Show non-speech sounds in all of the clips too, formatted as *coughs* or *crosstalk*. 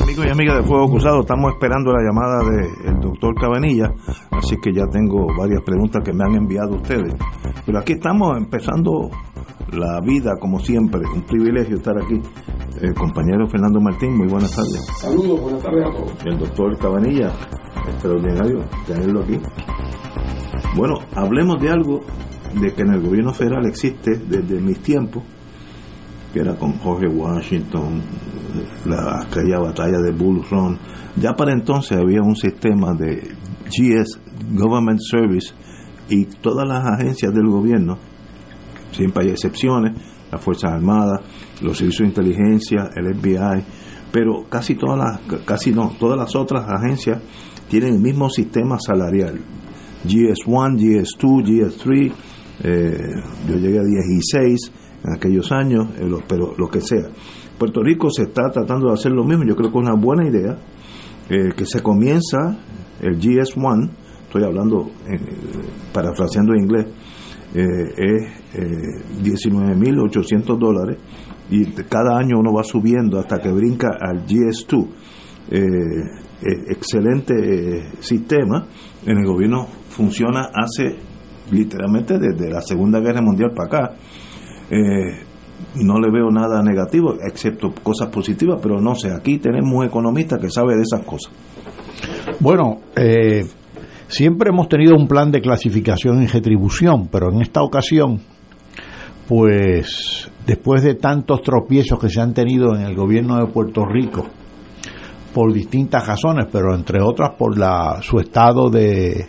Amigos y amigas de Fuego Cruzado. Estamos esperando la llamada del doctor Cabanilla, así que ya tengo varias preguntas que me han enviado ustedes. Pero aquí estamos empezando la vida, como siempre. Un privilegio estar aquí. El compañero Fernando Martín, muy buenas tardes. Saludos, buenas tardes a todos. El doctor Cabanilla, extraordinario tenerlo aquí. Bueno, hablemos de algo de que en el gobierno federal existe desde mis tiempos, que era con Jorge Washington, la aquella batalla de Bull Run. Ya para entonces había un sistema de GS, Government Service, y todas las agencias del gobierno, siempre hay excepciones, las Fuerzas Armadas, los servicios de inteligencia, el FBI, pero casi todas las, casi no, todas las otras agencias tienen el mismo sistema salarial. GS1, GS2, GS3, eh, yo llegué a 16 en aquellos años, eh, pero lo que sea. Puerto Rico se está tratando de hacer lo mismo, yo creo que es una buena idea, eh, que se comienza el GS1, estoy hablando, eh, parafraseando en inglés, eh, es eh, 19.800 dólares y cada año uno va subiendo hasta que brinca al GS2. Eh, eh, excelente eh, sistema, en el gobierno funciona hace literalmente desde la Segunda Guerra Mundial para acá. Eh, no le veo nada negativo, excepto cosas positivas, pero no sé, aquí tenemos un economista que sabe de esas cosas. Bueno, eh, siempre hemos tenido un plan de clasificación y retribución, pero en esta ocasión, pues después de tantos tropiezos que se han tenido en el gobierno de Puerto Rico, por distintas razones, pero entre otras por la, su estado de,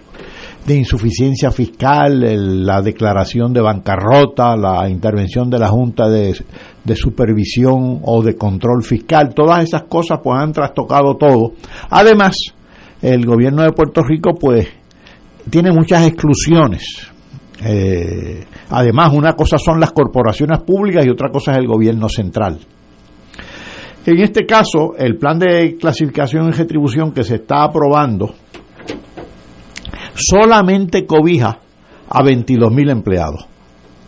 de insuficiencia fiscal, la declaración de bancarrota, la intervención de la Junta de, de Supervisión o de Control Fiscal, todas esas cosas pues han trastocado todo. Además, el gobierno de Puerto Rico pues tiene muchas exclusiones. Eh, además, una cosa son las corporaciones públicas y otra cosa es el gobierno central. En este caso, el plan de clasificación y retribución que se está aprobando solamente cobija a 22 mil empleados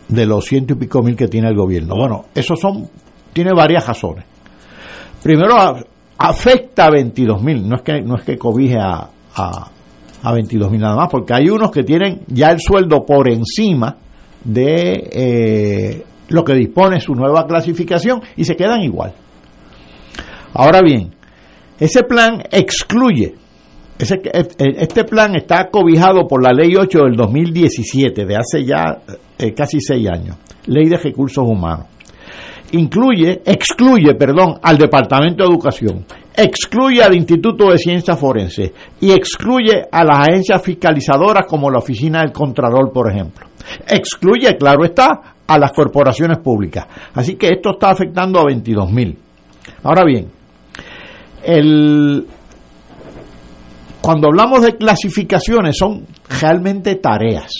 de los ciento y pico mil que tiene el gobierno. Bueno, eso son, tiene varias razones. Primero, afecta a 22 mil, no es que no es que cobije a, a, a 22 mil nada más, porque hay unos que tienen ya el sueldo por encima de eh, lo que dispone su nueva clasificación y se quedan igual. Ahora bien, ese plan excluye, ese, este plan está cobijado por la Ley 8 del 2017, de hace ya eh, casi seis años, Ley de Recursos Humanos. Incluye, excluye, perdón, al Departamento de Educación, excluye al Instituto de Ciencias Forenses y excluye a las agencias fiscalizadoras como la Oficina del Contralor, por ejemplo. Excluye, claro está, a las corporaciones públicas. Así que esto está afectando a 22 mil. Ahora bien, el, cuando hablamos de clasificaciones son realmente tareas.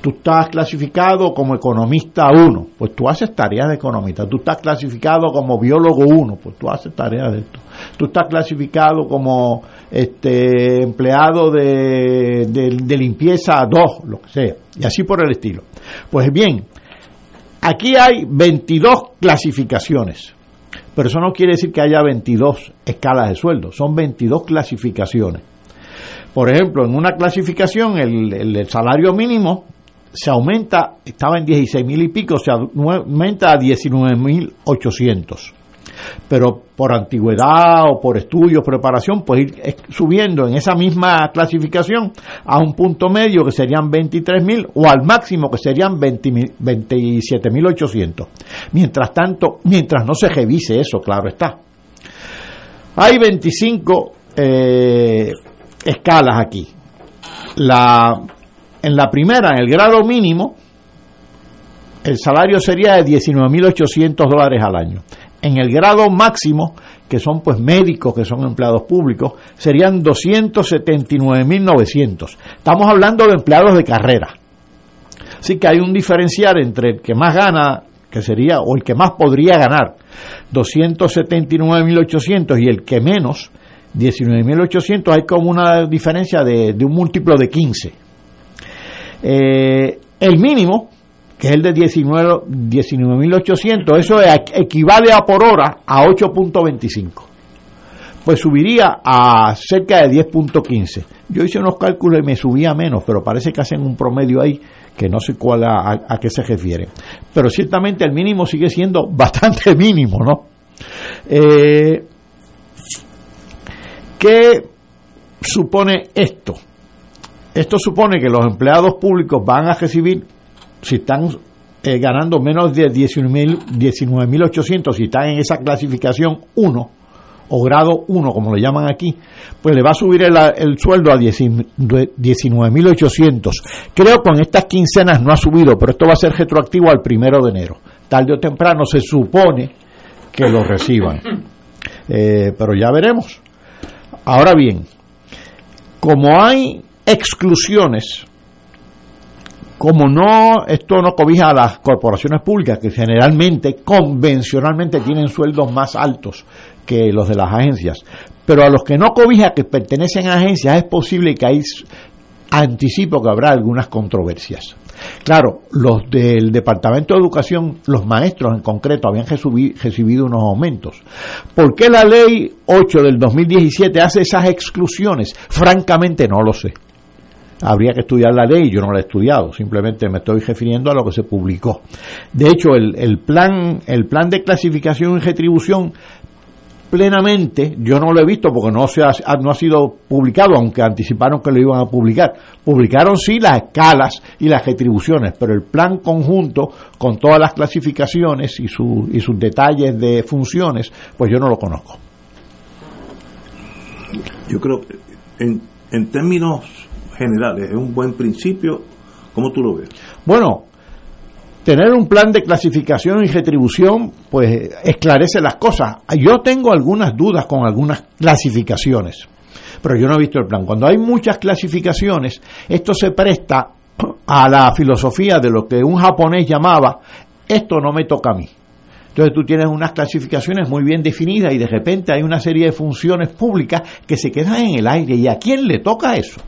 Tú estás clasificado como economista 1, pues tú haces tareas de economista. Tú estás clasificado como biólogo 1, pues tú haces tareas de esto. Tú estás clasificado como este empleado de, de, de limpieza 2, lo que sea, y así por el estilo. Pues bien, aquí hay 22 clasificaciones pero eso no quiere decir que haya 22 escalas de sueldo, son 22 clasificaciones. Por ejemplo, en una clasificación el, el, salario mínimo se aumenta, estaba en 16 mil y pico, se aumenta a 19 mil 800. Pero por antigüedad o por estudios, preparación, pues ir subiendo en esa misma clasificación a un punto medio que serían 23.000 o al máximo que serían 27.800. Mientras tanto, mientras no se revise eso, claro está. Hay 25 eh, escalas aquí. En la primera, en el grado mínimo, el salario sería de 19.800 dólares al año. En el grado máximo, que son pues médicos, que son empleados públicos, serían 279.900. Estamos hablando de empleados de carrera. Así que hay un diferencial entre el que más gana, que sería, o el que más podría ganar, 279.800 y el que menos, 19.800, hay como una diferencia de, un múltiplo de 15. Eh, el mínimo, que es el de 19.800, eso equivale a por hora a 8.25. Pues subiría a cerca de 10.15. Yo hice unos cálculos y me subía menos, pero parece que hacen un promedio ahí que no sé cuál a, qué se refiere. Pero ciertamente el mínimo sigue siendo *laughs* bastante mínimo, ¿no? Eh, ¿Qué supone esto? Esto supone que los empleados públicos van a recibir si están eh, ganando menos de 19.800, si están en esa clasificación 1 o grado 1, como le llaman aquí, pues le va a subir el, sueldo a 19.800. Creo que con estas quincenas no ha subido, pero esto va a ser retroactivo al primero de enero. Tarde o temprano se supone que lo reciban. *laughs* Eh, pero ya veremos. Ahora bien, como hay exclusiones como no esto no cobija a las corporaciones públicas que generalmente convencionalmente tienen sueldos más altos que los de las agencias. Pero a los que no cobija que pertenecen a agencias es posible que hay anticipo que habrá algunas controversias. Claro los del departamento de educación los maestros en concreto habían recibido unos aumentos. ¿por qué la ley 8 del 2017 hace esas exclusiones? francamente no lo sé habría que estudiar la ley, yo no la he estudiado, simplemente me estoy refiriendo a lo que se publicó. De hecho, el, el plan, el plan de clasificación y retribución plenamente, yo no lo he visto porque no, se ha, no ha sido publicado, aunque anticiparon que lo iban a publicar. Publicaron sí las escalas y las retribuciones, pero el plan conjunto, con todas las clasificaciones y, su, y sus detalles de funciones, pues yo no lo conozco. Yo creo, en, en términos generales, es un buen principio. ¿Cómo tú lo ves? Bueno, tener un plan de clasificación y retribución, pues esclarece las cosas. Yo tengo algunas dudas con algunas clasificaciones, pero yo no he visto el plan. Cuando hay muchas clasificaciones, esto se presta a la filosofía de lo que un japonés llamaba, esto no me toca a mí. Entonces tú tienes unas clasificaciones muy bien definidas y de repente hay una serie de funciones públicas que se quedan en el aire. ¿Y a quién le toca eso?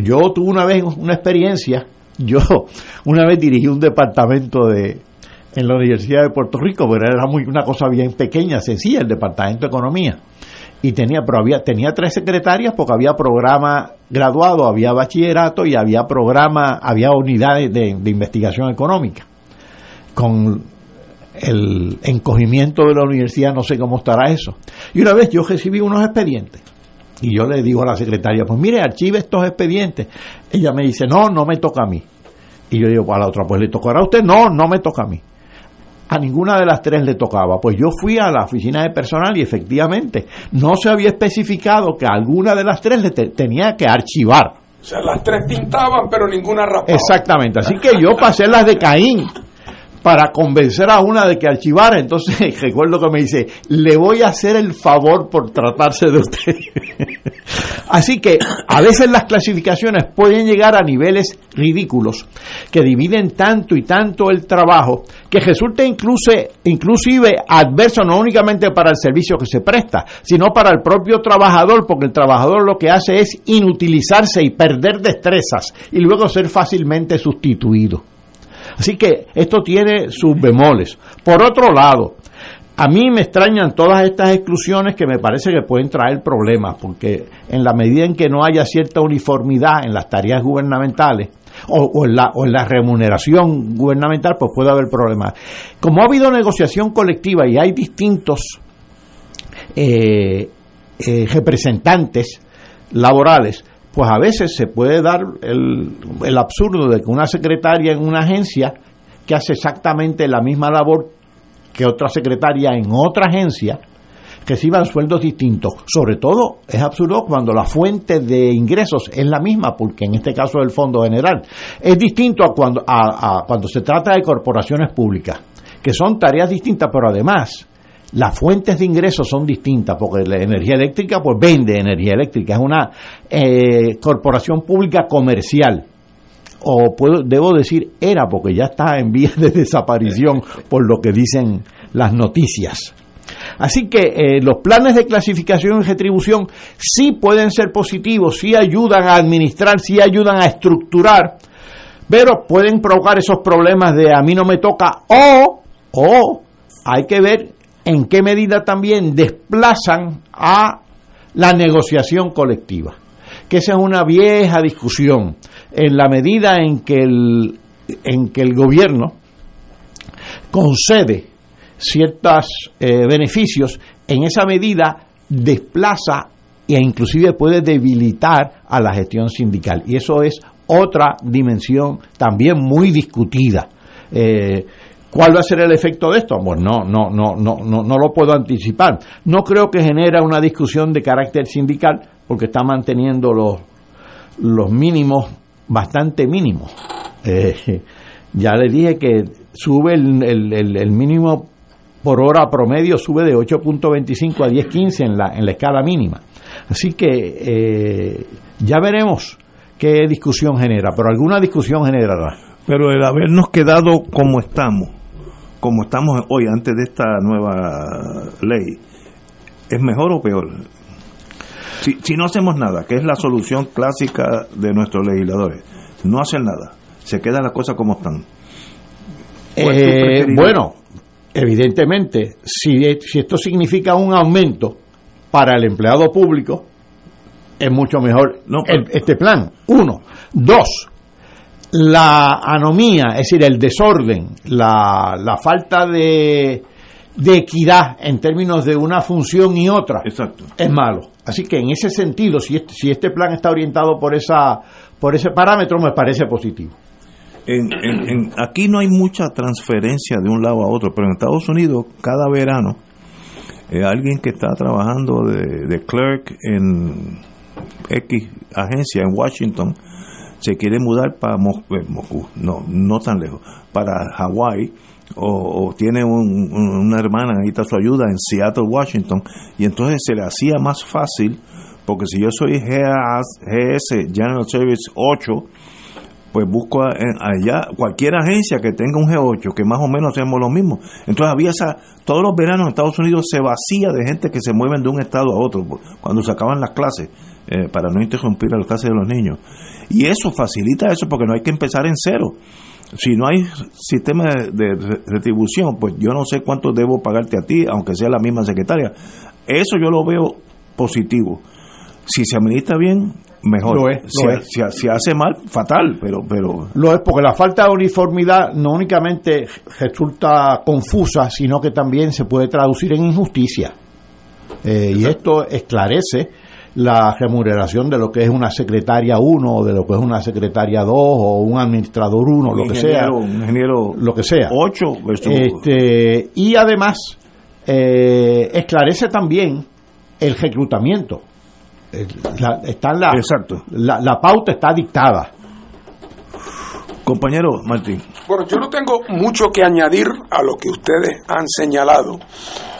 Yo tuve una vez una experiencia, yo *laughs* una vez dirigí un departamento de en la Universidad de Puerto Rico, pero era muy una cosa bien pequeña, sencilla, el departamento de economía. Y tenía, pero había, tenía tres secretarias porque había programa graduado, había bachillerato y había programa, había unidades de, de investigación económica. Con el encogimiento de la universidad, no sé cómo estará eso. Y una vez yo recibí unos expedientes y yo le digo a la secretaria, pues mire, archive estos expedientes. Ella me dice, no, no me toca a mí. Y yo digo, a la otra, pues le tocará a usted. No, no me toca a mí. A ninguna de las tres le tocaba. Pues yo fui a la oficina de personal y efectivamente no se había especificado que alguna de las tres le tenía que archivar. O sea, las tres pintaban, pero ninguna rapaba. Exactamente. Así que yo pasé las de Caín para convencer a una de que archivara. Entonces *laughs* recuerdo que me dice, le voy a hacer el favor por tratarse de usted. *laughs* Así que a veces las clasificaciones pueden llegar a niveles ridículos que dividen tanto y tanto el trabajo que resulta inclusive, inclusive adverso no únicamente para el servicio que se presta, sino para el propio trabajador, porque el trabajador lo que hace es inutilizarse y perder destrezas y luego ser fácilmente sustituido. Así que esto tiene sus bemoles. Por otro lado, a mí me extrañan todas estas exclusiones que me parece que pueden traer problemas, porque en la medida en que no haya cierta uniformidad en las tareas gubernamentales o, en, la, o en la remuneración gubernamental, pues puede haber problemas. Como ha habido negociación colectiva y hay distintos eh, eh, representantes laborales, pues a veces se puede dar el, el absurdo de que una secretaria en una agencia que hace exactamente la misma labor que otra secretaria en otra agencia reciban sueldos distintos. Sobre todo es absurdo cuando la fuente de ingresos es la misma, porque en este caso es el Fondo General. Es distinto a cuando, a, cuando se trata de corporaciones públicas, que son tareas distintas, pero además las fuentes de ingresos son distintas, porque la energía eléctrica pues vende energía eléctrica, es una eh, corporación pública comercial. O puedo, debo decir era, porque ya está en vías de desaparición por lo que dicen las noticias. Así que eh, los planes de clasificación y retribución sí pueden ser positivos, sí ayudan a administrar, sí ayudan a estructurar, pero pueden provocar esos problemas de a mí no me toca o, o hay que ver en qué medida también desplazan a la negociación colectiva, que esa es una vieja discusión en la medida en que el, en que el gobierno concede ciertos eh, beneficios, en esa medida desplaza e inclusive puede debilitar a la gestión sindical. Y eso es otra dimensión también muy discutida. Eh, ¿Cuál va a ser el efecto de esto? Bueno, no, no, no, no, no, no lo puedo anticipar. No creo que genera una discusión de carácter sindical, porque está manteniendo los, los mínimos bastante mínimo. Eh, ya le dije que sube el, el, mínimo por hora promedio, sube de 8.25 a 10.15 en la, en la escala mínima. Así que eh, ya veremos qué discusión genera, pero alguna discusión generará. Pero el habernos quedado como estamos, como estamos hoy antes de esta nueva ley, ¿es mejor o peor? Si, no hacemos nada, que es la solución clásica de nuestros legisladores, no hacen nada, se quedan las cosas como están. Eh, bueno, evidentemente, si, si esto significa un aumento para el empleado público, es mucho mejor este plan. Uno. Dos, la anomía, es decir, el desorden, la, la falta de, de equidad en términos de una función y otra Exacto. es malo. Así que en ese sentido, si este, si este plan está orientado por esa por ese parámetro, me parece positivo. En, aquí no hay mucha transferencia de un lado a otro, pero en Estados Unidos cada verano eh, alguien que está trabajando de, clerk en X agencia en Washington se quiere mudar para eh, Moscú, no, no tan lejos, para Hawái o, tiene una hermana, necesita su ayuda en Seattle, Washington, y entonces se le hacía más fácil, porque si yo soy GS, General Service 8, pues busco allá cualquier agencia que tenga un G8, que más o menos hacemos lo mismo. Entonces había esa, todos los veranos en Estados Unidos se vacía de gente que se mueven de un estado a otro, cuando se acaban las clases, eh, para no interrumpir las clases de los niños. Y eso facilita eso porque no hay que empezar en cero si no hay sistema de, retribución, pues yo no sé cuánto debo pagarte a ti, aunque sea la misma secretaria. Eso yo lo veo positivo. Si se administra bien, mejor. Lo es, si, hace mal, fatal, pero, pero... Lo es porque la falta de uniformidad no únicamente resulta confusa, sino que también se puede traducir en injusticia. Eh, y esto esclarece la remuneración de lo que es una secretaria 1 o de lo que es una secretaria 2 o un administrador 1, lo que sea. Un ingeniero lo que sea. 8 este, y además eh, esclarece también el reclutamiento. está la, Exacto. La, la pauta está dictada. Compañero Martín. Bueno, yo no tengo mucho que añadir a lo que ustedes han señalado,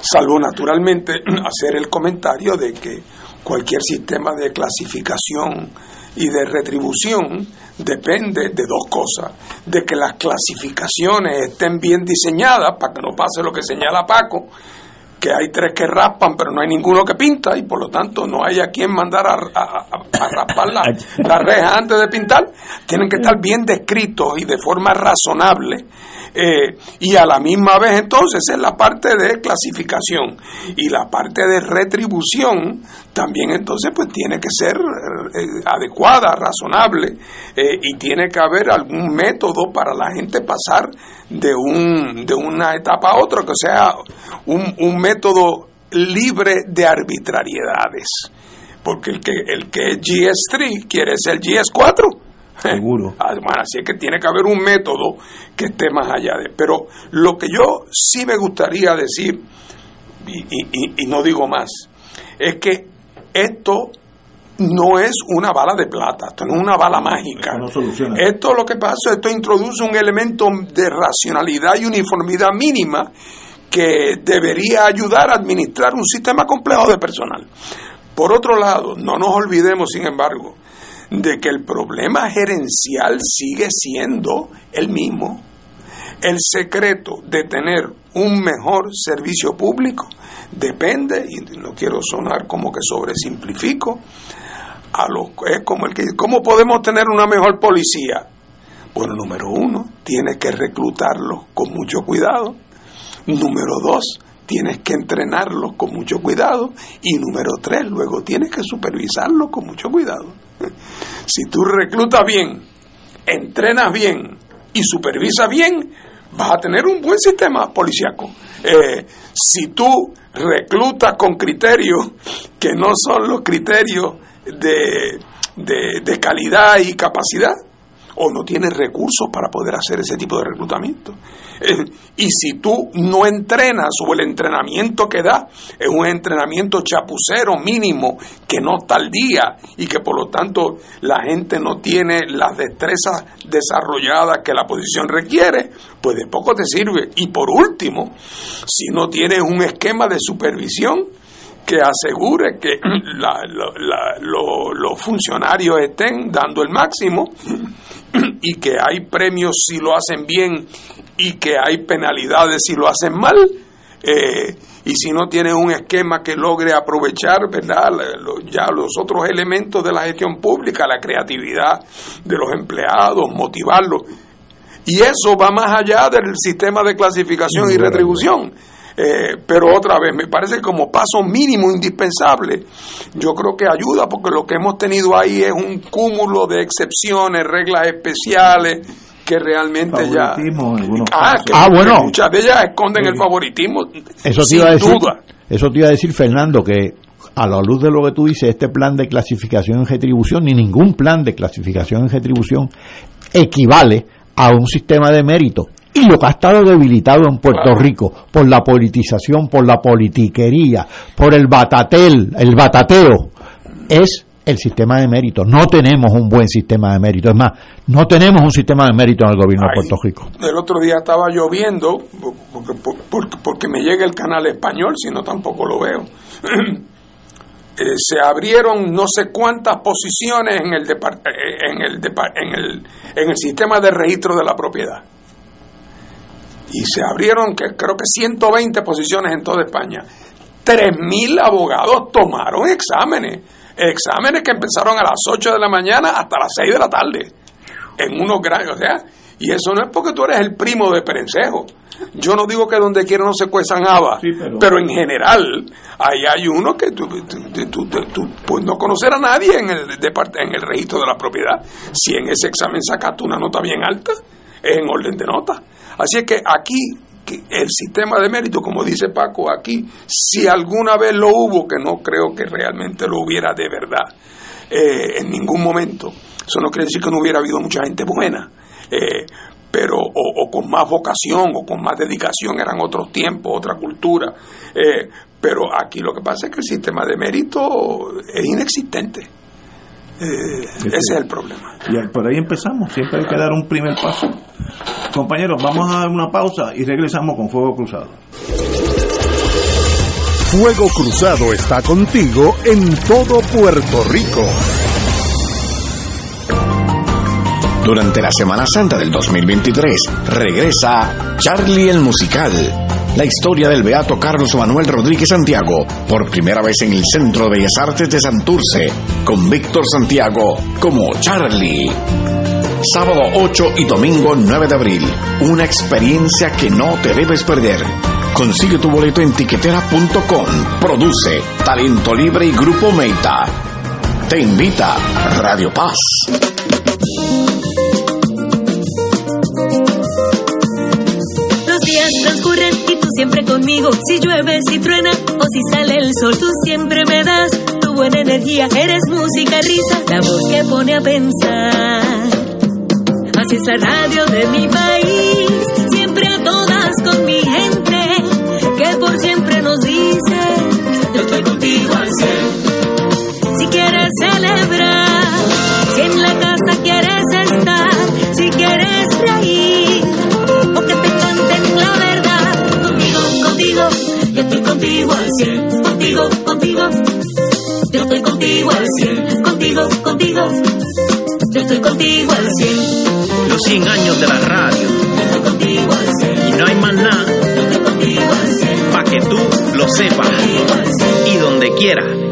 salvo naturalmente *clears throat* hacer el comentario de que cualquier sistema de clasificación y de retribución depende de dos cosas, de que las clasificaciones estén bien diseñadas para que no pase lo que señala Paco, que hay tres que raspan pero no hay ninguno que pinta y por lo tanto no hay a quien mandar a, a raspar la, *laughs* la reja antes de pintar, tienen que estar bien descritos y de forma razonable eh, y a la misma vez entonces es la parte de clasificación y la parte de retribución también entonces pues tiene que ser eh, adecuada, razonable eh, y tiene que haber algún método para la gente pasar de, un, de una etapa a otra, que sea un, un método libre de arbitrariedades. Porque el que, el que es GS3 quiere ser GS4 Seguro. *laughs* Ah, así es que tiene que haber un método que esté más allá de. Pero lo que yo sí me gustaría decir, y, no digo más, es que esto no es una bala de plata, esto no es una bala mágica. esto lo que pasa, esto introduce un elemento de racionalidad y uniformidad mínima que debería ayudar a administrar un sistema complejo de personal. Por otro lado, no nos olvidemos, sin embargo, de que el problema gerencial sigue siendo el mismo. El secreto de tener un mejor servicio público depende, y no quiero sonar como que sobresimplifico, a lo, es como el que, ¿cómo podemos tener una mejor policía? Bueno, número uno, tienes que reclutarlos con mucho cuidado. Número dos, tienes que entrenarlos con mucho cuidado. Y número tres, luego tienes que supervisarlos con mucho cuidado. Si tú reclutas bien, entrenas bien y supervisas bien, vas a tener un buen sistema policiaco. Eh, si tú reclutas con criterios que no son los criterios de, de calidad y capacidad, o no tienes recursos para poder hacer ese tipo de reclutamiento. Eh, y si tú no entrenas o el entrenamiento que da es un entrenamiento chapucero mínimo que no está al día y que por lo tanto la gente no tiene las destrezas desarrolladas que la posición requiere, pues de poco te sirve. Y por último, si no tienes un esquema de supervisión, que asegure que *clears throat* los funcionarios estén dando el máximo *clears throat* y que hay premios si lo hacen bien y que hay penalidades si lo hacen mal. Eh, y si no tienes un esquema que logre aprovechar verdad ya los otros elementos de la gestión pública la creatividad de los empleados motivarlos. Y eso va más allá del sistema de clasificación y retribución eh, pero otra vez, me parece como paso mínimo indispensable. Yo creo que ayuda porque lo que hemos tenido ahí es un cúmulo de excepciones, reglas especiales que realmente ya ah, ah, bueno. muchas de ellas esconden el favoritismo eso te iba a decir eso te iba a decir Fernando que a la luz de lo que tú dices este plan de clasificación en retribución ni ningún plan de clasificación en retribución equivale a un sistema de mérito y lo que ha estado debilitado en Puerto Rico por la politización, por la politiquería, por el batatel, el batateo, es el sistema de mérito. No tenemos un buen sistema de mérito. Es más, no tenemos un sistema de mérito en el gobierno de Puerto Rico. El otro día estaba lloviendo, porque, porque, me llega el canal español, si no tampoco lo veo. *clears throat* Eh, se abrieron no sé cuántas posiciones en el, eh, en, el, en, el, en el sistema de registro de la propiedad y se abrieron que creo que 120 posiciones en toda España. 3.000 abogados tomaron exámenes, exámenes que empezaron a las 8 de la mañana hasta las 6 de la tarde, en unos grandes, o sea, y eso no es porque tú eres el primo de Perencejo. Yo no digo que donde quiera no se cuezan habas, pero... en general, ahí hay uno que tú, tú, puedes no conocer a nadie en el, en el registro de la propiedad. Si en ese examen sacaste una nota bien alta, es en orden de nota. Así es que aquí el sistema de mérito, como dice Paco, aquí, si alguna vez lo hubo, que no creo que realmente lo hubiera de verdad, eh, en ningún momento, eso no quiere decir que no hubiera habido mucha gente buena, eh, pero o, con más vocación o con más dedicación eran otros tiempos, otra cultura, eh, pero aquí lo que pasa es que el sistema de mérito es inexistente. Ese es el problema. Y por ahí empezamos, siempre hay que dar un primer paso. Compañeros, vamos a dar una pausa y regresamos con Fuego Cruzado. Fuego Cruzado está contigo en todo Puerto Rico. Durante la Semana Santa del 2023 regresa Charlie el Musical la historia del beato Carlos Manuel Rodríguez Santiago, por primera vez en el Centro de Bellas Artes de Santurce, con Víctor Santiago como Charlie. Sábado 8 y domingo 9 de abril, una experiencia que no te debes perder. Consigue tu boleto en tiquetera.com. Produce Talento Libre y Grupo Meita. Te invita Radio Paz. Siempre conmigo. Si llueve, si truena o si sale el sol, tú siempre me das tu buena energía. Eres música, risa, la voz que pone a pensar. Así es la radio de mi país, estoy contigo al cielo, contigo, contigo, yo estoy contigo al cielo. Los 100 años de la radio. Yo estoy contigo al cielo, Y no hay más nada yo estoy contigo al cielo, para que tú lo sepas. Y donde quiera.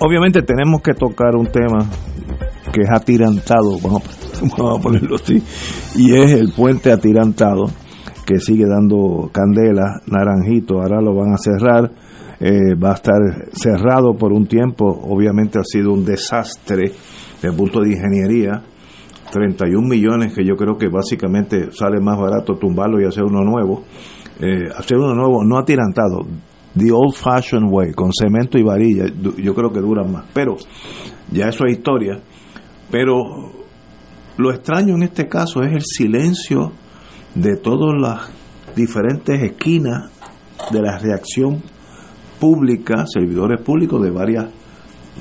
Obviamente tenemos que tocar un tema que es atirantado, *laughs* vamos, a- ponerlo así, y es el puente atirantado que sigue dando candela, naranjito, ahora lo van a cerrar, eh, va a estar cerrado por un tiempo, obviamente ha sido un desastre desde punto de ingeniería, 31 millones que yo creo que básicamente sale más barato tumbarlo y hacer uno nuevo, eh, hacer uno nuevo no atirantado, the old fashioned way, con cemento y varilla, yo creo que duran más, pero ya eso es historia, pero lo extraño en este caso es el silencio de todas las diferentes esquinas de la reacción pública, servidores públicos de varias,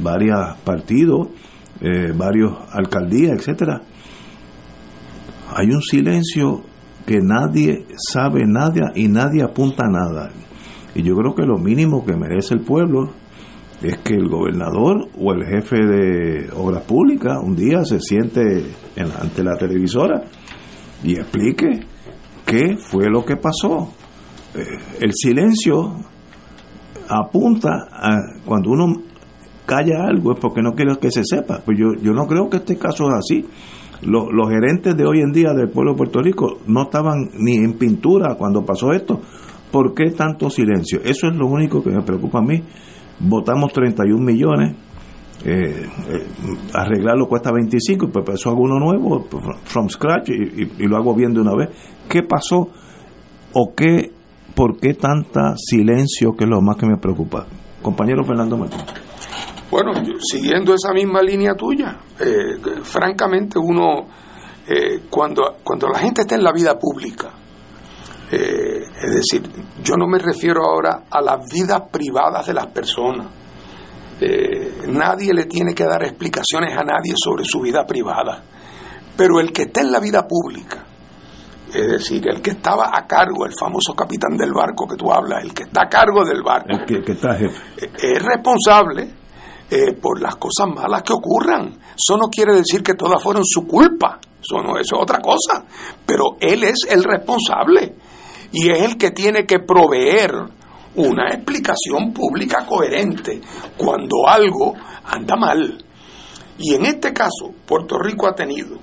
varias partidos, eh, varios alcaldías, etcétera. Hay un silencio que nadie sabe nada y nadie apunta a nada. Y yo creo que lo mínimo que merece el pueblo es que el gobernador o el jefe de obras públicas un día se siente en- ante la televisora y explique qué fue lo que pasó. Eh, el silencio apunta a cuando uno calla algo es porque no quiere que se sepa. Pues yo, yo no creo que este caso es así. Los, los gerentes de hoy en día del pueblo de Puerto Rico no estaban ni en pintura cuando pasó esto. ¿Por qué tanto silencio? Eso es lo único que me preocupa a mí. Votamos 31 millones, eh, eh, arreglarlo cuesta 25, pues eso hago uno nuevo, pues, from scratch, y, lo hago bien de una vez. ¿Qué pasó? ¿O qué? ¿Por qué tanta silencio? Que es lo más que me preocupa. Compañero Fernando Martín. Bueno, siguiendo esa misma línea tuya, eh, francamente uno, eh, cuando, cuando la gente está en la vida pública, eh, es decir, yo no me refiero ahora a las vidas privadas de las personas. Eh, nadie le tiene que dar explicaciones a nadie sobre su vida privada. Pero el que está en la vida pública, es decir, el que estaba a cargo, el famoso capitán del barco que tú hablas, el que está a cargo del barco, El que, que está jefe. es responsable eh, por las cosas malas que ocurran. Eso no quiere decir que todas fueron su culpa. eso no eso es otra cosa, pero él es el responsable y es el que tiene que proveer una explicación pública coherente cuando algo anda mal. Y en este caso, Puerto Rico ha tenido,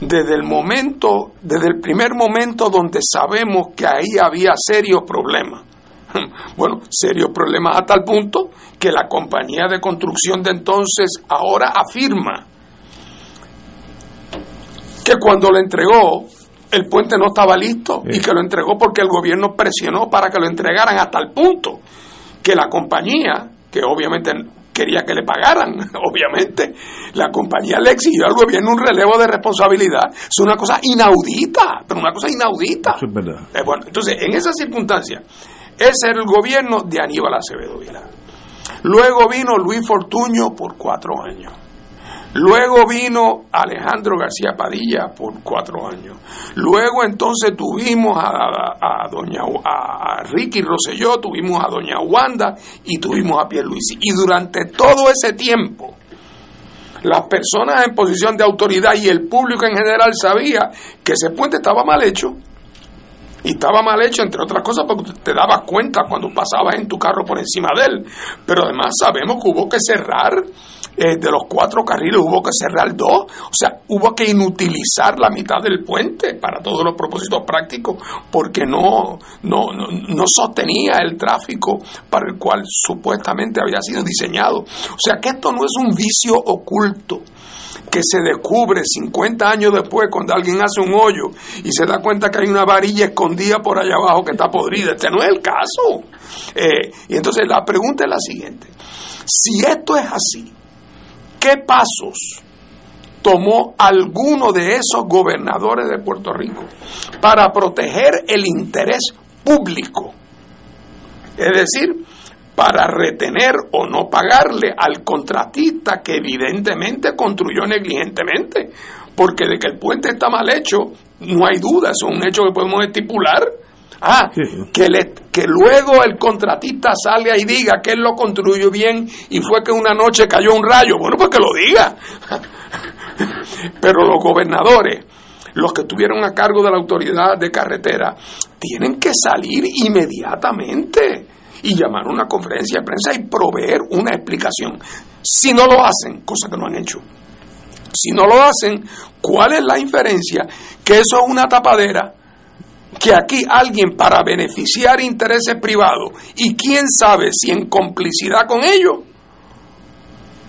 desde el momento, desde el primer momento donde sabemos que ahí había serios problemas, *laughs* bueno, serios problemas a tal punto que la compañía de construcción de entonces ahora afirma que cuando lo entregó el puente no estaba listo y que lo entregó porque el gobierno presionó para que lo entregaran hasta el punto que la compañía, que obviamente quería que le pagaran, *laughs* obviamente, la compañía le exigió al gobierno un relevo de responsabilidad. Es una cosa inaudita, pero una cosa inaudita. Es verdad. Eh, bueno, entonces, en esas circunstancias, ese era el gobierno de Aníbal Acevedo Vila. Luego vino Luis Fortuño por cuatro años. Luego vino Alejandro García Padilla por cuatro años. Luego entonces tuvimos a, doña a Ricky Rosselló, tuvimos a doña Wanda y tuvimos a Pierluisi. Y durante todo ese tiempo, las personas en posición de autoridad y el público en general sabía que ese puente estaba mal hecho. Y estaba mal hecho, entre otras cosas, porque te dabas cuenta cuando pasabas en tu carro por encima de él. Pero además sabemos que hubo que cerrar eh, de los cuatro carriles hubo que cerrar dos, o sea, hubo que inutilizar la mitad del puente para todos los propósitos prácticos, porque no, no, no, no sostenía el tráfico para el cual supuestamente había sido diseñado. O sea, que esto no es un vicio oculto que se descubre 50 años después cuando alguien hace un hoyo y se da cuenta que hay una varilla escondida por allá abajo que está podrida. Este no es el caso. Eh, y entonces la pregunta es la siguiente. Si esto es así, ¿Qué pasos tomó alguno de esos gobernadores de Puerto Rico para proteger el interés público? Es decir, para retener o no pagarle al contratista que evidentemente construyó negligentemente, porque de que el puente está mal hecho, no hay duda, es un hecho que podemos estipular. Ah, que, le, que luego el contratista salga y diga que él lo construyó bien y fue que una noche cayó un rayo. Bueno, pues que lo diga. *laughs* Pero los gobernadores, los que estuvieron a cargo de la autoridad de carretera, tienen que salir inmediatamente y llamar a una conferencia de prensa y proveer una explicación. Si no lo hacen, cosa que no han hecho, si no lo hacen, ¿cuál es la inferencia? Que eso es una tapadera que aquí alguien para beneficiar intereses privados y quién sabe si en complicidad con ellos,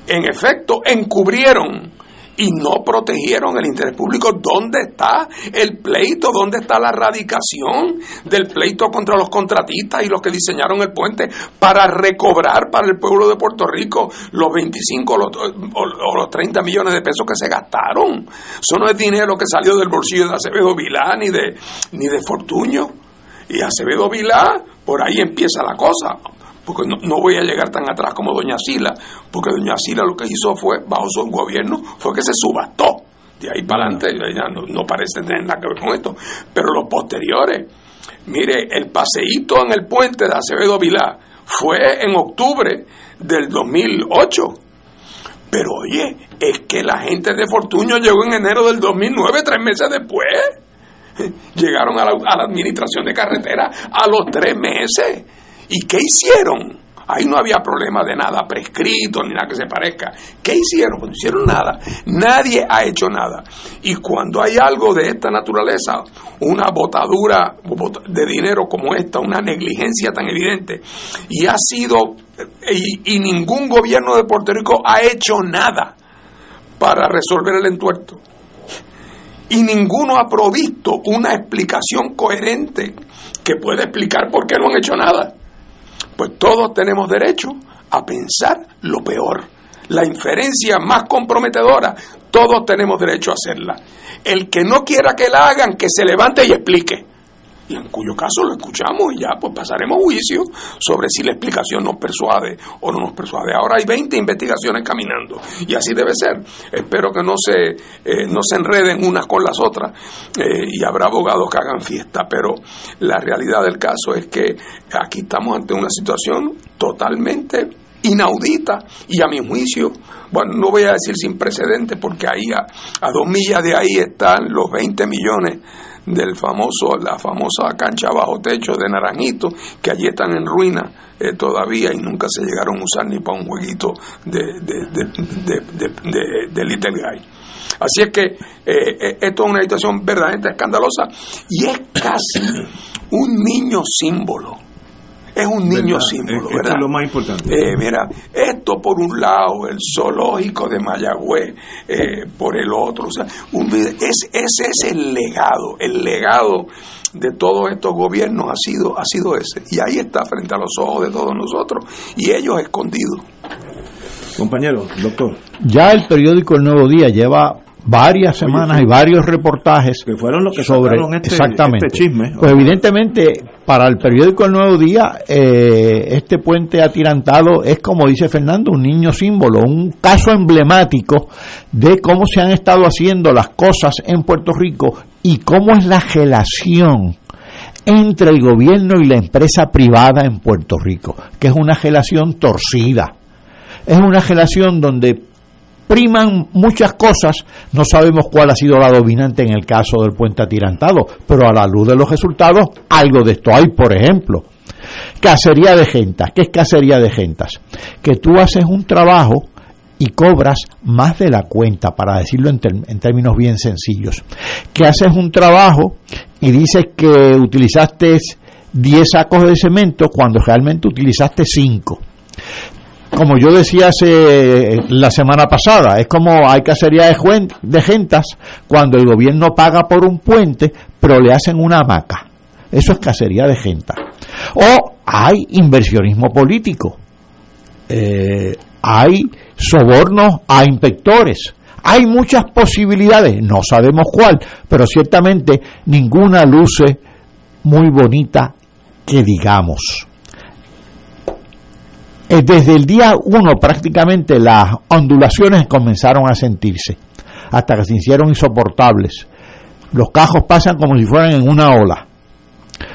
en efecto, encubrieron y no protegieron el interés público. ¿Dónde está el pleito? ¿Dónde está la erradicación del pleito contra los contratistas y los que diseñaron el puente para recobrar para el pueblo de Puerto Rico los 25 o los, 30 millones de pesos que se gastaron? Eso no es dinero que salió del bolsillo de Acevedo Vilá ni de, ni de Fortuño. Y Acevedo Vilá, por ahí empieza la cosa porque no, voy a llegar tan atrás como doña Sila, porque doña Sila lo que hizo fue, bajo su gobierno, fue que se subastó. De ahí para adelante, ya no, parece tener nada que ver con esto. Pero los posteriores, mire, el paseíto en el puente de Acevedo Vilá fue en octubre del 2008. Pero oye, es que la gente de Fortuño llegó en enero del 2009, tres meses después. Llegaron a la, a la administración de carretera a los tres meses ¿Y qué hicieron? Ahí no había problema de nada prescrito ni nada que se parezca. ¿Qué hicieron? Pues no hicieron nada. Nadie ha hecho nada. Y cuando hay algo de esta naturaleza, una botadura de dinero como esta, una negligencia tan evidente, y ha sido, y, y ningún gobierno de Puerto Rico ha hecho nada para resolver el entuerto. Y ninguno ha provisto una explicación coherente que pueda explicar por qué no han hecho nada. Pues todos tenemos derecho a pensar lo peor. La inferencia más comprometedora, todos tenemos derecho a hacerla. El que no quiera que la hagan, que se levante y explique y en cuyo caso lo escuchamos y ya pues pasaremos juicio sobre si la explicación nos persuade o no nos persuade. Ahora hay 20 investigaciones caminando y así debe ser. Espero que no se, eh, no se enreden unas con las otras eh, y habrá abogados que hagan fiesta, pero la realidad del caso es que aquí estamos ante una situación totalmente inaudita y a mi juicio, bueno, no voy a decir sin precedentes porque ahí a, a dos millas de ahí están los 20 millones del famoso, la famosa cancha bajo techo de Naranjito, que allí están en ruina eh, todavía y nunca se llegaron a usar ni para un jueguito de, de, de, de, Little Guy. Así es que eh, eh, esto es una situación verdaderamente escandalosa y es casi un niño símbolo. Es un niño ¿Verdad? símbolo, Es- esto ¿verdad? es lo más importante. Eh, mira, esto por un lado, el zoológico de Mayagüez, eh, por el otro, o sea, un, es, ese es el legado, el legado de todos estos gobiernos ha sido, ha sido ese. Y ahí está frente a los ojos de todos nosotros y ellos escondidos. Compañero, doctor, Ya el periódico El Nuevo Día lleva varias semanas sí. y varios reportajes que fueron los que sobre este, exactamente este chisme. pues evidentemente para el periódico El Nuevo Día eh, este puente atirantado es como dice Fernando un niño símbolo un caso emblemático de cómo se han estado haciendo las cosas en Puerto Rico y cómo es la relación entre el gobierno y la empresa privada en Puerto Rico que es una relación torcida es una relación donde priman muchas cosas, no sabemos cuál ha sido la dominante en el caso del puente atirantado, pero a la luz de los resultados, algo de esto hay, por ejemplo. Cacería de gentas. ¿Qué es cacería de gentas? Que tú haces un trabajo y cobras más de la cuenta, para decirlo en, en términos bien sencillos. Que haces un trabajo y dices que utilizaste 10 sacos de cemento cuando realmente utilizaste 5 como yo decía hace la semana pasada, es como hay cacería de, gentas cuando el gobierno paga por un puente, pero le hacen una hamaca. Eso es cacería de gentas. O hay inversionismo político. Eh, hay sobornos a inspectores. Hay muchas posibilidades, no sabemos cuál, pero ciertamente ninguna luce muy bonita que digamos. Eh, Desde el día uno prácticamente las ondulaciones comenzaron a sentirse, hasta que se hicieron insoportables. Los cajos pasan como si fueran en una ola,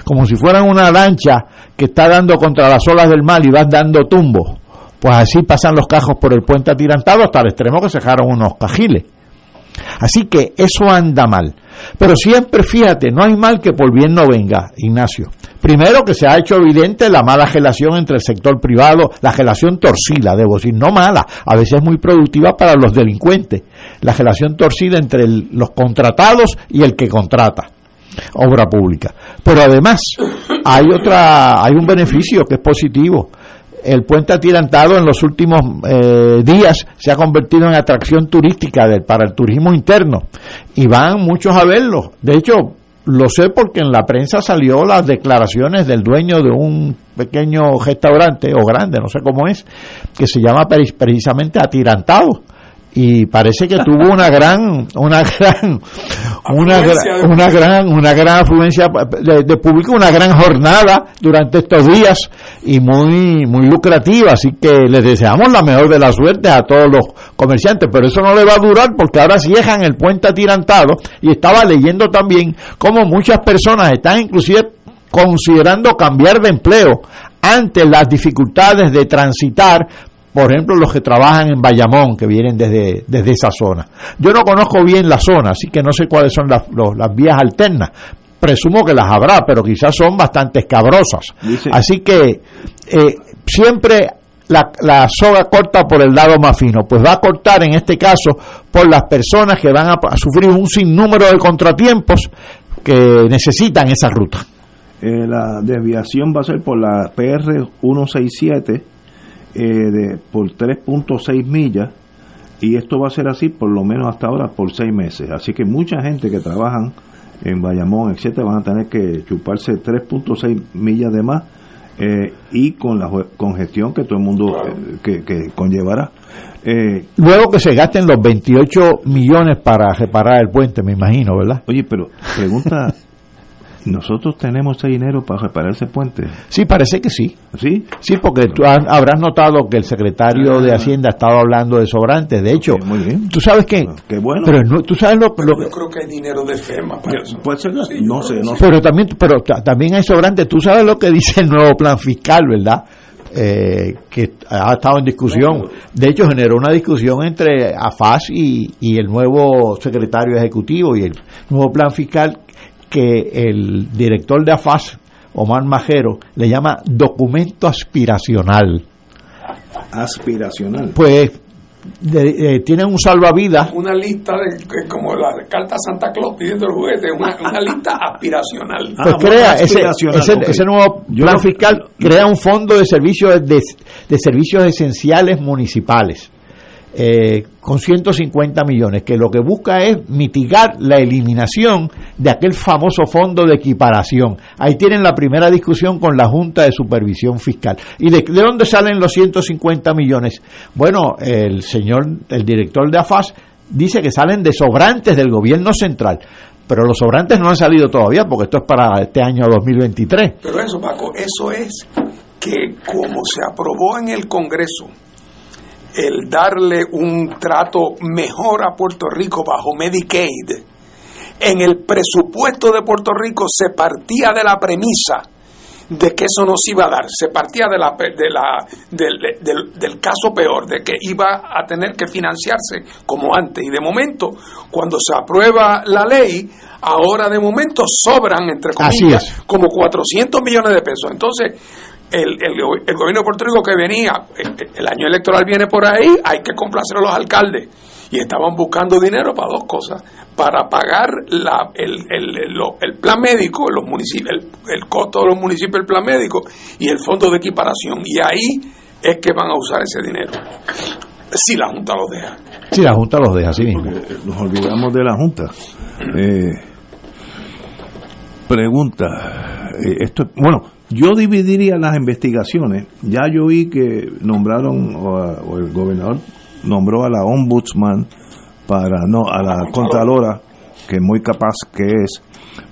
como si fueran una lancha que está dando contra las olas del mar y vas dando tumbos. Pues así pasan los cajos por el puente atirantado hasta el extremo que se dejaron unos cajiles. Así que eso anda mal. Pero siempre fíjate, no hay mal que por bien no venga, Ignacio. Primero que se ha hecho evidente la mala relación entre el sector privado, la relación torcida, debo decir, no mala, a veces muy productiva para los delincuentes. La relación torcida entre los contratados y el que contrata obra pública. Pero además hay otra, hay un beneficio que es positivo. El puente atirantado en los últimos eh, días se ha convertido en atracción turística para el turismo interno y van muchos a verlo. De hecho, lo sé porque en la prensa salió las declaraciones del dueño de un pequeño restaurante o grande, no sé cómo es, que se llama precisamente atirantado y parece que tuvo una gran una gran una, Afluencia gra- de- una gran una gran afluencia de, de público una gran jornada durante estos días y muy muy lucrativa así que les deseamos la mejor de las suertes a todos los comerciantes pero eso no le va a durar porque ahora cierran el puente atirantado y estaba leyendo también cómo muchas personas están inclusive considerando cambiar de empleo ante las dificultades de transitar por ejemplo, los que trabajan en Bayamón, que vienen desde, desde esa zona. Yo no conozco bien la zona, así que no sé cuáles son las, los- las vías alternas. Presumo que las habrá, pero quizás son bastante escabrosas. Dice- Así que eh, siempre la, la soga corta por el lado más fino. Pues va a cortar en este caso por las personas que van a, a sufrir un sinnúmero de contratiempos que necesitan esa ruta. Eh, la desviación va a ser por la PR 167 eh, de, por 3.6 millas y esto va a ser así por lo menos hasta ahora por seis meses. Así que mucha gente que trabajan en Bayamón, etcétera, van a tener que chuparse 3.6 millas de más eh, y con la congestión que todo el mundo eh, que, que conllevará. Eh, Luego que se gasten los 28 millones para reparar el puente, me imagino, ¿verdad? oye, pero pregunta, ¿nosotros tenemos ese dinero para reparar ese puente? Sí, parece que sí. ¿Sí? Sí, porque tú ha- habrás notado que el secretario de Ah. Hacienda ha estado hablando de sobrantes. De hecho, Sí, muy bien. tú sabes que... Qué bueno. Pero no- tú sabes lo, lo- Yo creo que hay dinero de FEMA para eso. Puede ser, Sí, no sé, no sé. pero también pero ta- también hay sobrantes. Tú sabes lo que dice el nuevo plan fiscal, ¿verdad? eh, que ha estado en discusión. De hecho, generó una discusión entre AFAS y, y el nuevo secretario ejecutivo y el nuevo plan fiscal que el director de AFAS, Omar Majero, le llama documento aspiracional. Aspiracional. Pues de- eh, tienen un salvavidas Una lista de, que como la carta Santa Claus pidiendo el juguete, una, una lista *laughs* aspiracional. pues Ah, crea bueno, ese, ese, nuevo plan fiscal crea un fondo de servicios de, de servicios esenciales municipales eh, con 150 millones que lo que busca es mitigar la eliminación de aquel famoso fondo de equiparación. Ahí tienen la primera discusión con la Junta de Supervisión Fiscal. Y de, de dónde salen los 150 millones bueno el señor el director de AFAS dice que salen de sobrantes del gobierno central pero los sobrantes no han salido todavía porque esto es para este año 2023 Pero eso, Paco, eso es que como se aprobó en el Congreso el darle un trato mejor a Puerto Rico bajo Medicaid, en el presupuesto de Puerto Rico se partía de la premisa de que eso no se iba a dar, se partía de la, de la, del, del- del caso peor, de que iba a tener que financiarse como antes. Y de momento, cuando se aprueba la ley, ahora de momento sobran, entre comillas, como 400 millones de pesos. Entonces, el, el, el gobierno de Puerto Rico que venía, el, el año electoral viene por ahí, hay que complacer a los alcaldes. Y estaban buscando dinero para dos cosas, para pagar la, el, el, el- lo- el plan médico, los municipios, el, el costo de los municipios del plan médico y el fondo de equiparación. Y ahí es que van a usar ese dinero, si la Junta lo deja. si la Junta los deja así mismo Eh, Nos olvidamos de la Junta. Eh, pregunta. eh, esto, bueno, yo dividiría las investigaciones. Ya yo vi que nombraron, o, el gobernador nombró a la ombudsman para, no, a la contralora, que muy capaz que es,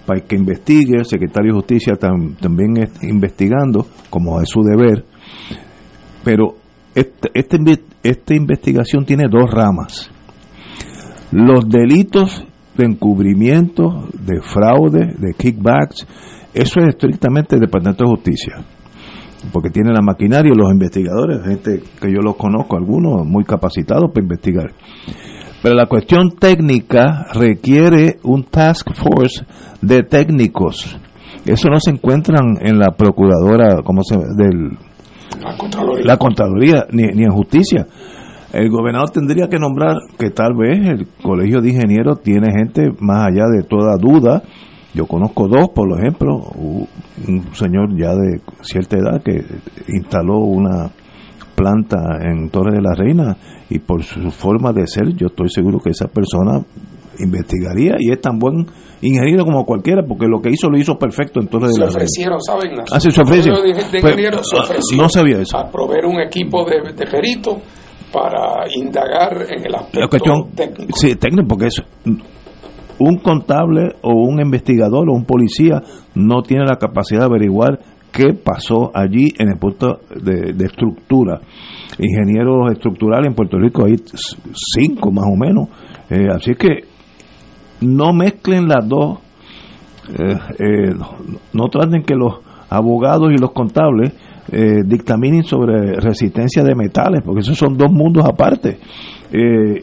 para que investigue. El secretario de Justicia tam- también está investigando, como es su deber. Pero este, este esta investigación tiene dos ramas los delitos de encubrimiento, de fraude, de kickbacks, eso es estrictamente el Departamento de Justicia. Porque tiene la maquinaria y los investigadores, gente que yo los conozco, algunos muy capacitados para investigar. Pero la cuestión técnica requiere un task force de técnicos. Eso no se encuentran en la procuradora, ¿cómo se del La Contraloría. la Contraloría ni, ni en justicia. El gobernador tendría que nombrar que tal vez el colegio de ingenieros tiene gente más allá de toda duda. Yo conozco dos, por ejemplo, un señor ya de cierta edad que instaló una planta en Torre de la Reina y por su forma de ser yo estoy seguro que esa persona investigaría y es tan buen ingeniero como cualquiera porque lo que hizo lo hizo perfecto en Torre de se la Reina. ofrecieron, ¿saben? Ah, sí, se de, de Pues, se ah, no sabía eso. a proveer un equipo de, de peritos para indagar en el aspecto la cuestión técnico. sí técnico porque es un contable o un investigador o un policía no tiene la capacidad de averiguar qué pasó allí en el punto de, estructura ingenieros estructurales en Puerto Rico hay cinco más o menos Eh, así que no mezclen las dos eh, eh, no, traten que los abogados y los contables dictaminen sobre resistencia de metales, porque esos son dos mundos aparte.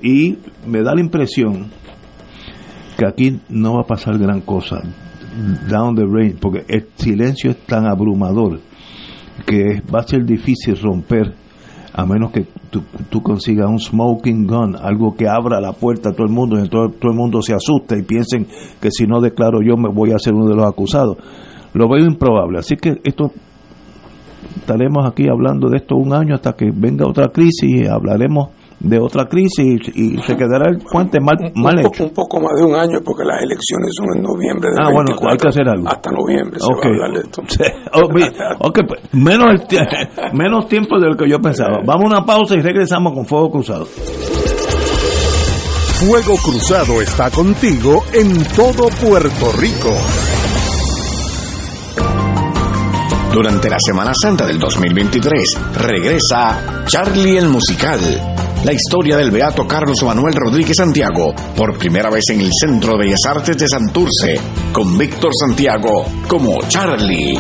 Y me da la impresión que aquí no va a pasar gran cosa down the range, porque el silencio es tan abrumador que va a ser difícil romper a menos que tú, consigas un smoking gun, algo que abra la puerta a todo el mundo y todo, todo el mundo se asuste y piensen que si no declaro yo me voy a ser uno de los acusados. Lo veo improbable, así que esto estaremos aquí hablando de esto un año hasta que venga otra crisis y hablaremos de otra crisis y, y se quedará el puente mal, un, mal hecho. un poco más de un año porque las elecciones son en noviembre del Ah, bueno, 24. hay que hacer algo. Hasta noviembre Ok. se va a hablar de esto. *laughs* *laughs* Ok, pues, menos, el tie- *laughs* menos tiempo de lo que yo pensaba. Vamos a una pausa y regresamos con Fuego Cruzado. Fuego Cruzado está contigo en todo Puerto Rico. Durante la Semana Santa del 2023 regresa Charlie el Musical, la historia del beato Carlos Manuel Rodríguez Santiago, por primera vez en el Centro de Bellas Artes de Santurce, con Víctor Santiago como Charlie.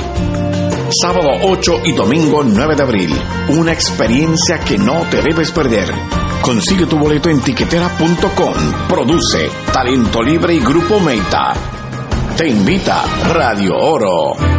sábado 8 y domingo 9 de abril. Una experiencia que no te debes perder. Consigue tu boleto en tiquetera.com. Produce Talento Libre y Grupo Meita. Te invita Radio Oro.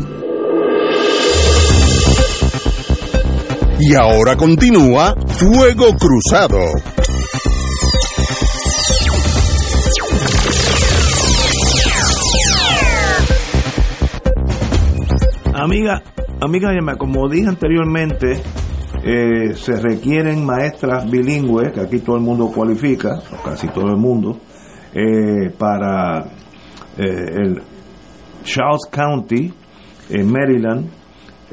Y ahora continúa Fuego Cruzado. Amiga, amiga, como dije anteriormente, eh, se requieren maestras bilingües, que aquí todo el mundo cualifica, casi todo el mundo, eh, para eh, el Charles County, en Maryland,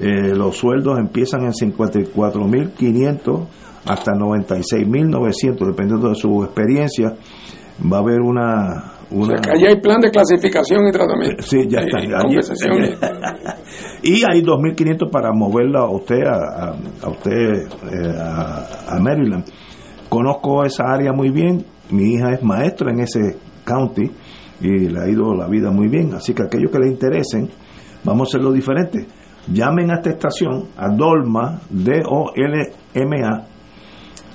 eh, los sueldos empiezan en 54.500 hasta 96.900, dependiendo de su experiencia. Va a haber una... una... O sea, hay plan de clasificación y tratamiento. Sí, ya está. Y, Allí- *laughs* y hay 2.500 para moverla a usted a, usted eh, a, a Maryland. Conozco esa área muy bien. Mi hija es maestra en ese county y le ha ido la vida muy bien. Así que aquellos que le interesen, vamos a hacerlo diferente. Llamen a esta estación, a Dolma, D-O-L-M-A,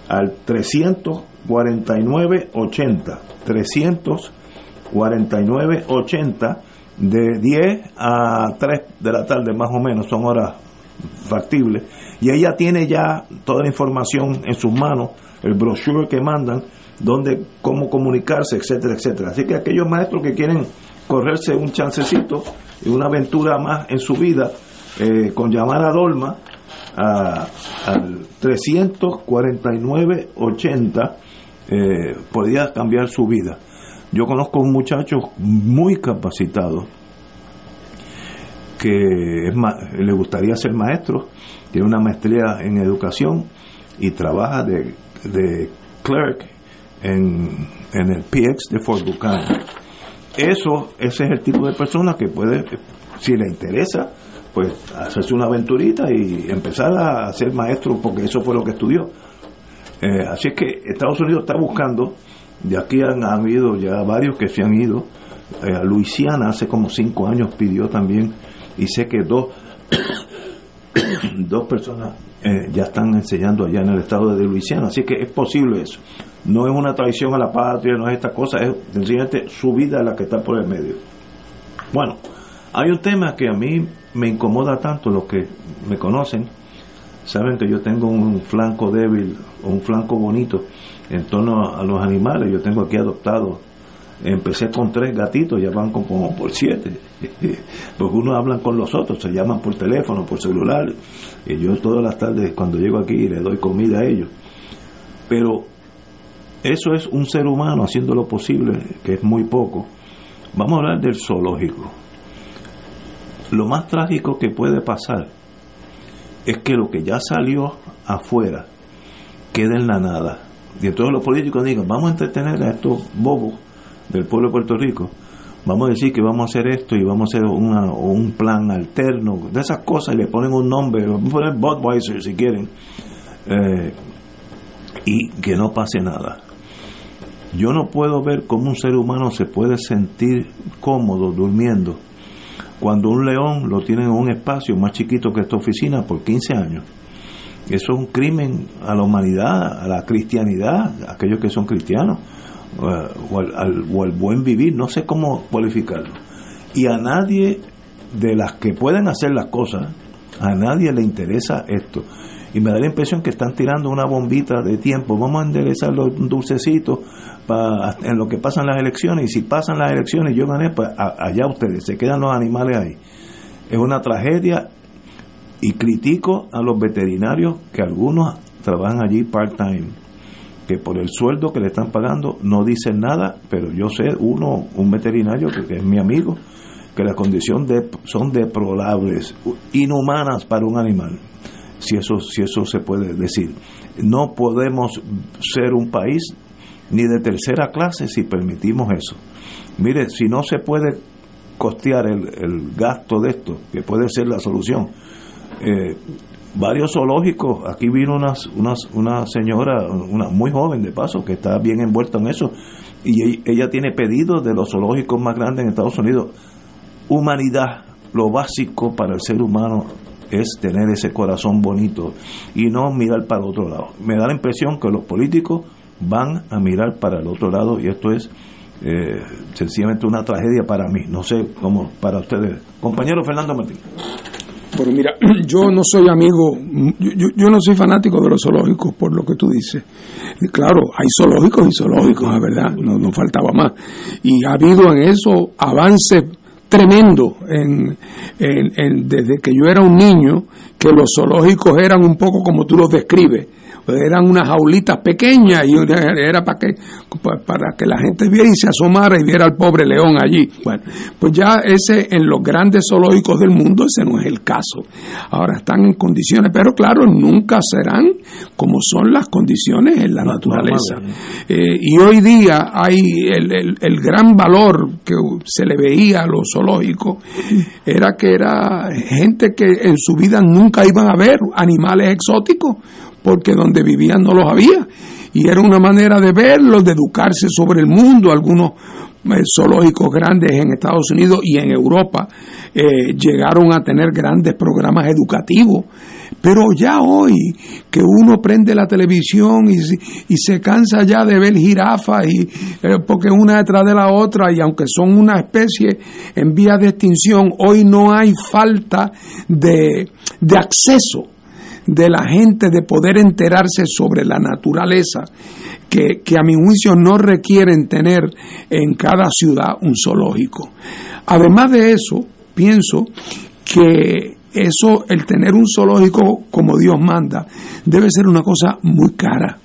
al 349-80. 349-80 de 10 a 3 de la tarde más o menos, son horas factibles. Y ella tiene ya toda la información en sus manos, el brochure que mandan, donde, cómo comunicarse, etcétera, etcétera. Así que aquellos maestros que quieren correrse un chancecito una aventura más en su vida, eh, con llamar a Dolma a- al 349-80, eh, podría cambiar su vida. Yo conozco un muchacho muy capacitado que le gustaría ser maestro, tiene una maestría en educación y trabaja de, clerk en, en el PX de Fort Buchanan. Eso, ese es el tipo de persona que puede, si le interesa, pues hacerse una aventurita y empezar a ser maestro, porque eso fue lo que estudió. Eh, así es que Estados Unidos está buscando, de aquí han habido ya varios que se han ido, eh, a Luisiana hace como cinco años pidió también, y sé que dos, *coughs* dos personas eh, ya están enseñando allá en el estado de Luisiana, así que es posible eso. No es una traición a la patria, no es esta cosa, es sencillamente su vida la que está por el medio. Bueno, hay un tema que a mí me incomoda tanto, los que me conocen, saben que yo tengo un flanco débil, o un flanco bonito en torno a los animales. Yo tengo aquí adoptado, empecé con tres gatitos, ya van como, como por siete. *laughs* Porque unos hablan con los otros, se llaman por teléfono, por celular. Y yo todas las tardes cuando llego aquí le doy comida a ellos. Pero eso es un ser humano haciendo lo posible, que es muy poco. Vamos a hablar del zoológico. Lo más trágico que puede pasar es que lo que ya salió afuera quede en la nada. Y entonces los políticos digan, vamos a entretener a estos bobos del pueblo de Puerto Rico, vamos a decir que vamos a hacer esto y vamos a hacer una, un plan alterno, de esas cosas, y le ponen un nombre, le poner Budweiser si quieren, eh, y que no pase nada. Yo no puedo ver cómo un ser humano se puede sentir cómodo durmiendo cuando un león lo tienen en un espacio más chiquito que esta oficina por 15 años. Eso es un crimen a la humanidad, a la cristianidad, a aquellos que son cristianos, o al- o al buen vivir, no sé cómo cualificarlo. Y a nadie de las que pueden hacer las cosas, a nadie le interesa esto. Y me da la impresión que están tirando una bombita de tiempo. Vamos a enderezar los dulcecitos pa- en lo que pasan las elecciones. Y si pasan las elecciones yo gané, pues allá ustedes, se quedan los animales ahí. Es una tragedia y critico a los veterinarios que algunos trabajan allí part-time, que por el sueldo que le están pagando no dicen nada, pero yo sé uno, un veterinario que, que es mi amigo, que las condiciones de- son deplorables, inhumanas para un animal, si eso, si eso se puede decir. No podemos ser un país ni de tercera clase si permitimos eso. Mire, si no se puede costear el, el gasto de esto, que puede ser la solución, eh, varios zoológicos, aquí vino una, una, señora, una muy joven de paso, que está bien envuelta en eso, y ella, ella tiene pedidos de los zoológicos más grandes en Estados Unidos. Humanidad, lo básico para el ser humano es tener ese corazón bonito y no mirar para el otro lado. Me da la impresión que los políticos van a mirar para el otro lado y esto es eh, sencillamente una tragedia para mí, no sé cómo para ustedes. Compañero Fernando Martín. Pero mira, *clears throat* yo no soy amigo, yo, no soy fanático de los zoológicos, por lo que tú dices. Claro, hay zoológicos y zoológicos, es verdad, no, no faltaba más. Y ha habido en eso avances tremendo en, en- en- desde que yo era un niño, que los zoológicos eran un poco como tú los describes. Eran unas jaulitas pequeñas y era para que, para que la gente viera y se asomara y viera al pobre león allí. Bueno, pues ya ese en los grandes zoológicos del mundo ese no es el caso. Ahora están en condiciones, pero claro, nunca serán como son las condiciones en la naturaleza. Eh, y hoy día hay el, el- el gran valor que se le veía a los zoológicos, era que era gente que en su vida nunca iban a ver animales exóticos, porque donde vivían no los había. Y era una manera de verlos, de educarse sobre el mundo. Algunos eh, zoológicos grandes en Estados Unidos y en Europa eh, llegaron a tener grandes programas educativos. Pero ya hoy que uno prende la televisión y, y se cansa ya de ver jirafas y eh, porque una detrás de la otra y aunque son una especie en vía de extinción, hoy no hay falta de acceso de la gente de poder enterarse sobre la naturaleza que, que a mi juicio no requieren tener en cada ciudad un zoológico. Además de eso, pienso que eso, el tener un zoológico como Dios manda, debe ser una cosa muy cara.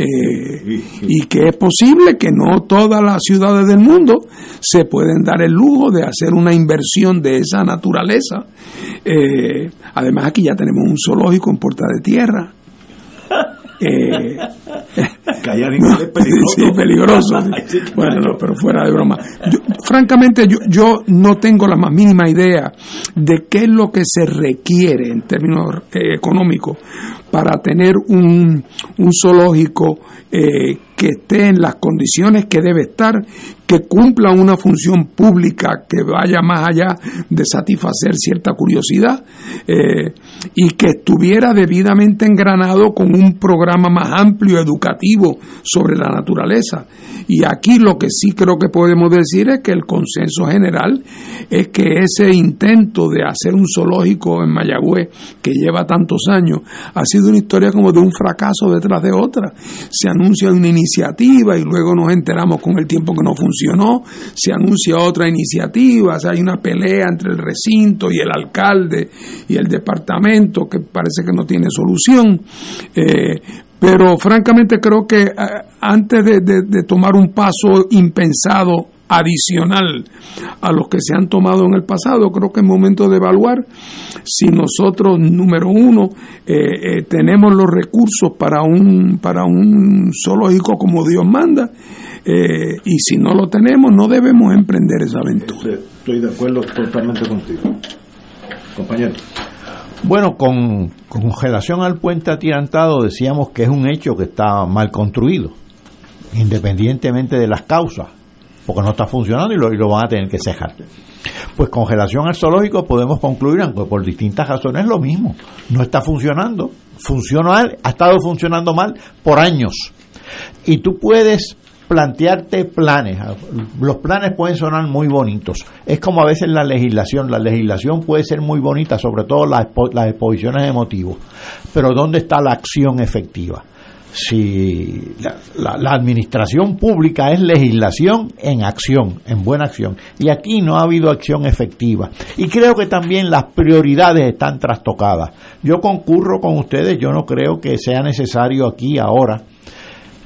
Eh, y que es posible que no todas las ciudades del mundo se pueden dar el lujo de hacer una inversión de esa naturaleza. Eh, además aquí ya tenemos un zoológico en Puerta de Tierra. *laughs* Eh, no, sí, *laughs* peligroso. sí. Bueno, no, pero fuera de broma. Yo, francamente, yo, yo no tengo la más mínima idea de qué es lo que se requiere en términos eh, económicos para tener un, un zoológico eh, que esté en las condiciones que debe estar, que cumpla una función pública que vaya más allá de satisfacer cierta curiosidad eh, y que estuviera debidamente engranado con un programa más amplio educativo sobre la naturaleza. Y aquí lo que sí creo que podemos decir es que el consenso general es que ese intento de hacer un zoológico en Mayagüez, que lleva tantos años, ha sido una historia como de un fracaso detrás de otra. Se anuncia una iniciativa y luego nos enteramos con el tiempo que no funcionó, se anuncia otra iniciativa, o hay una pelea entre el recinto y el alcalde y el departamento que parece que no tiene solución. Eh, pero francamente creo que eh, antes de tomar un paso impensado adicional a los que se han tomado en el pasado, creo que es momento de evaluar si nosotros, número uno, eh, eh, tenemos los recursos para un, para un zoológico como Dios manda, eh, y si no lo tenemos, no debemos emprender esa aventura. Estoy de acuerdo totalmente contigo. Compañero. Bueno, con, con relación al puente atirantado decíamos que es un hecho que está mal construido. independientemente de las causas, porque no está funcionando y lo, y lo van a tener que cejar. Pues con relación al zoológico podemos concluir, aunque por distintas razones, lo mismo. No está funcionando. Funciona mal, ha estado funcionando mal por años. Y tú puedes plantearte planes. Los planes pueden sonar muy bonitos. Es como a veces la legislación. La legislación puede ser muy bonita, sobre todo las, las exposiciones de motivos. Pero ¿dónde está la acción efectiva? Si la- la administración pública es legislación en acción, en buena acción. Y aquí no ha habido acción efectiva. Y creo que también las prioridades están trastocadas. Yo concurro con ustedes, yo no creo que sea necesario aquí ahora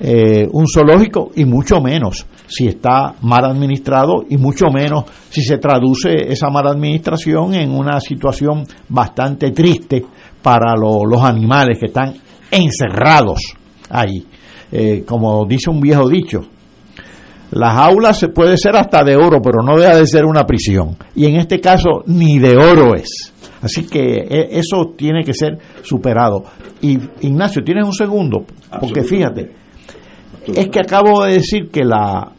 eh, un zoológico y mucho menos si está mal administrado y mucho menos si se traduce esa mala administración en una situación bastante triste para lo- los animales que están encerrados ahí. Eh, como dice un viejo dicho, las aulas se puede ser hasta de oro, pero no deja de ser una prisión. Y en este caso ni de oro es. Así que eh, eso tiene que ser superado. Y Ignacio, ¿tienes un segundo? Porque fíjate, es que acabo de decir que la,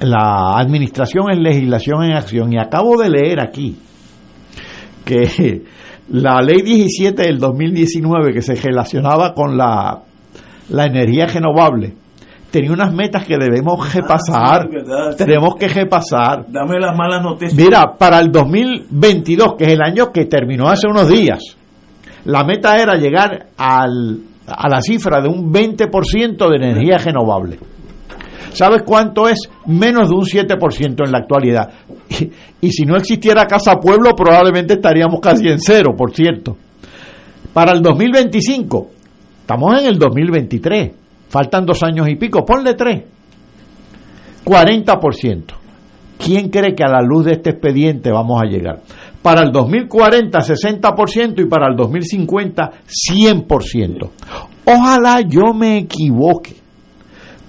la administración es legislación en acción y acabo de leer aquí que la ley 17 del 2019 que se relacionaba con la, la energía renovable tenía unas metas que debemos repasar. sí, verdad, sí. tenemos que repasar. Dame las malas noticias. Mira, para el 2022, que es el año que terminó hace unos días, la meta era llegar al, a la cifra de un 20% de energía renovable. ¿Sabes cuánto es? Menos de un 7% en la actualidad. Y, si no existiera Casa Pueblo, probablemente estaríamos casi en cero, por cierto. Para el 2025, estamos en el 2023, faltan dos años y pico, ponle tres. 40%. ¿Quién cree que a la luz de este expediente vamos a llegar? Para el 2040, 60% y para el 2050, 100%. Ojalá yo me equivoque,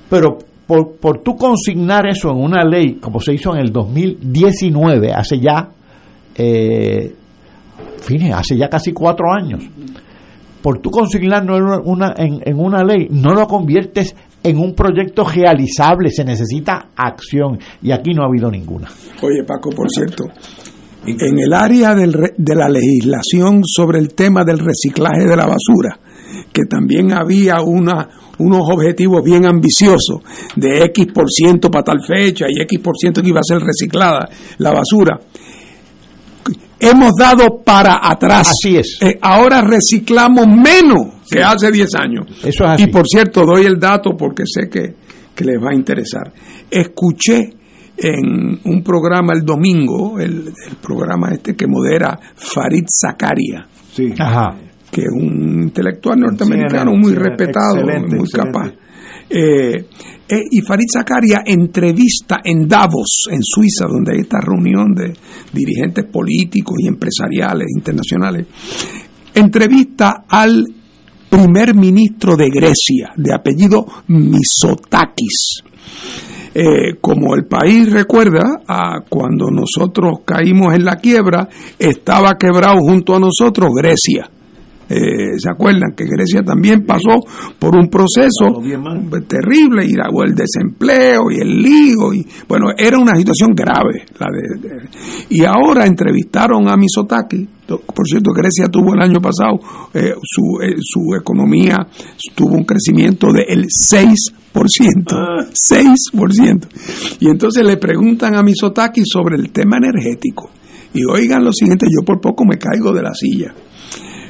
pero por, por tú consignar eso en una ley, como se hizo en el 2019, hace ya, eh, hace ya casi cuatro años, por tú consignarlo en una, en, en una ley, no lo conviertes en un proyecto realizable, se necesita acción y aquí no ha habido ninguna. Oye, Paco, por cierto, en el área del de la legislación sobre el tema del reciclaje de la basura, que también había una, unos objetivos bien ambiciosos de X por ciento para tal fecha y X por ciento que iba a ser reciclada la basura. Hemos dado para atrás. Así es. Eh, ahora reciclamos menos que hace 10 años. Eso es así. Y por cierto, doy el dato porque sé que, que les va a interesar. Escuché en un programa el domingo, el, el programa este que modera Farid Zakaria, Sí. Ajá. que es un intelectual norteamericano muy respetado, excelente, muy excelente. capaz. Eh, eh, y Farid Zakaria entrevista en Davos, en Suiza, donde hay esta reunión de dirigentes políticos y empresariales internacionales, entrevista al primer ministro de Grecia, de apellido Misotakis. Eh, como el país recuerda, a cuando nosotros caímos en la quiebra, estaba quebrado junto a nosotros Grecia. Eh, ¿Se acuerdan que Grecia también pasó por un proceso terrible y la- el desempleo y el lío y bueno era una situación grave la de, de- y ahora entrevistaron a Misotaki por cierto Grecia tuvo el año pasado eh, su, eh, su economía tuvo un crecimiento del 6% 6% y entonces le preguntan a Misotaki sobre el tema energético. Y oigan lo siguiente yo por poco me caigo de la silla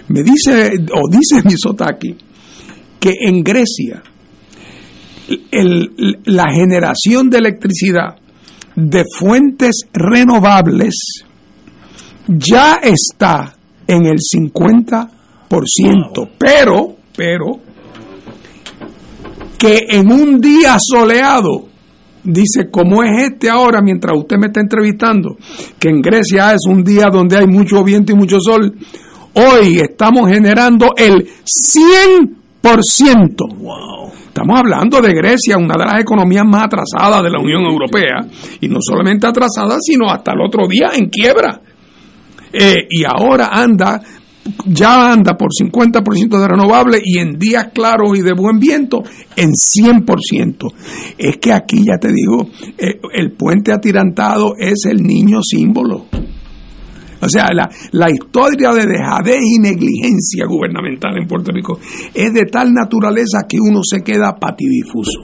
me dice o dice Misotaki que en Grecia el- la generación de electricidad de fuentes renovables ya está en el 50%, pero, pero, que en un día soleado, dice, como es este ahora, mientras usted me está entrevistando, que en Grecia es un día donde hay mucho viento y mucho sol, hoy estamos generando el 100%. Estamos hablando de Grecia, una de las economías más atrasadas de la Unión Europea, y no solamente atrasada, sino hasta el otro día en quiebra. Eh, y ahora anda ya anda por 50% de renovable y en días claros y de buen viento en 100%. Es que aquí ya te digo, eh, el puente atirantado es el niño símbolo. O sea, la, la historia de dejadez y negligencia gubernamental en Puerto Rico es de tal naturaleza que uno se queda patidifuso.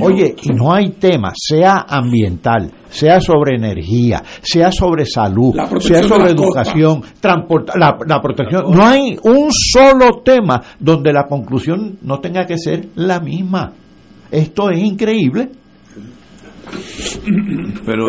Oye, y no hay tema, sea ambiental, sea sobre energía, sea sobre salud, sea sobre educación, transporta- la, la protección. No hay un solo tema donde la conclusión no tenga que ser la misma. Esto es increíble. Pero,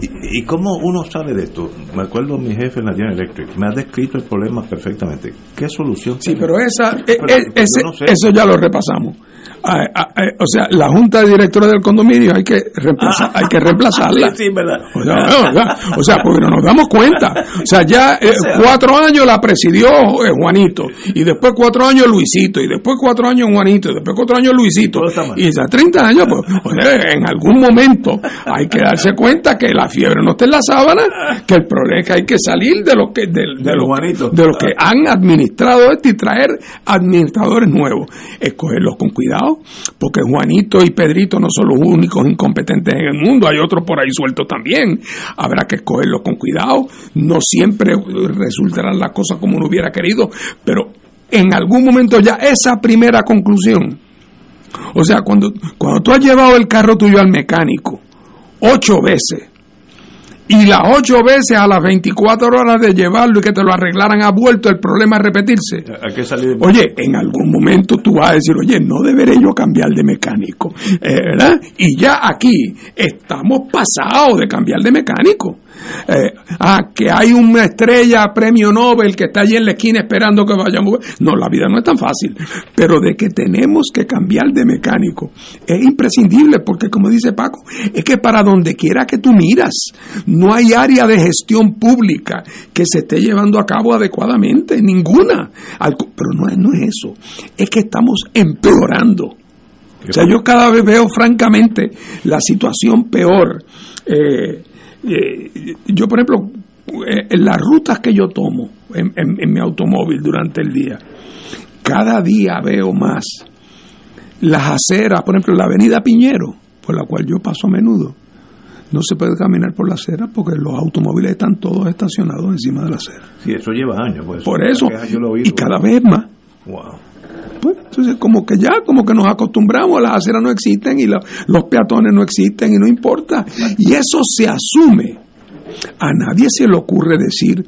¿y, y, cómo uno sale de esto? Me acuerdo mi jefe en la General Electric, me ha descrito el problema perfectamente. ¿Qué solución? Sí, tiene? pero esa, Pero- eh, pero ese- yo no sé. eso ya lo repasamos. Ah, ah, eh, o sea, la junta de directores del condominio hay que reemplazar, hay que reemplazarla. *laughs* Sí, sí, verdad. O sea, o sea, o sea, porque no nos damos cuenta. O sea, ya *laughs* eh, cuatro años la presidió eh, Juanito, y después cuatro años Luisito, y después cuatro años Juanito, y después cuatro años Luisito, y ya 30 años, pues, o sea, en algún momento hay que darse cuenta que la fiebre no está en la sábana, que el problema es que hay que salir de lo que, de, de Del lo- Juanito. de los que han administrado esto y traer administradores nuevos. Escogerlos con cuidado, porque Juanito y Pedrito no son los únicos incompetentes en el mundo, hay otros por ahí sueltos también. Habrá que escogerlos con cuidado. No siempre resultarán las cosas como uno hubiera querido, pero en algún momento ya esa primera conclusión. O sea, cuando, cuando tú has llevado el carro tuyo al mecánico ocho veces, y las ocho veces a las 24 horas de llevarlo y que te lo arreglaran ha vuelto el problema a repetirse. Salir. Oye, en algún momento tú vas a decir, oye, no deberé yo cambiar de mecánico, eh, ¿verdad? Y ya aquí estamos pasados de cambiar de mecánico. Eh, ah, que hay una estrella premio Nobel que está allí en la esquina esperando que vayamos. No, la vida no es tan fácil, pero de que tenemos que cambiar de mecánico es imprescindible porque como dice Paco, es que para donde quiera que tú miras, no hay área de gestión pública que se esté llevando a cabo adecuadamente, ninguna. Pero no es, no es eso, es que estamos empeorando. O sea, yo cada vez veo francamente la situación peor. Eh, eh, yo, por ejemplo, eh, en las rutas que yo tomo en, en- en mi automóvil durante el día, cada día veo más las aceras, por ejemplo, la avenida Piñero, por la cual yo paso a menudo. No se puede caminar por la acera porque los automóviles están todos estacionados encima de la acera. Sí, eso lleva años. Pues, Por eso, he oído. y cada vez más. Wow. Pues, entonces, como que ya, como que nos acostumbramos, las aceras no existen y los peatones no existen y no importa. Y eso se asume. A nadie se le ocurre decir,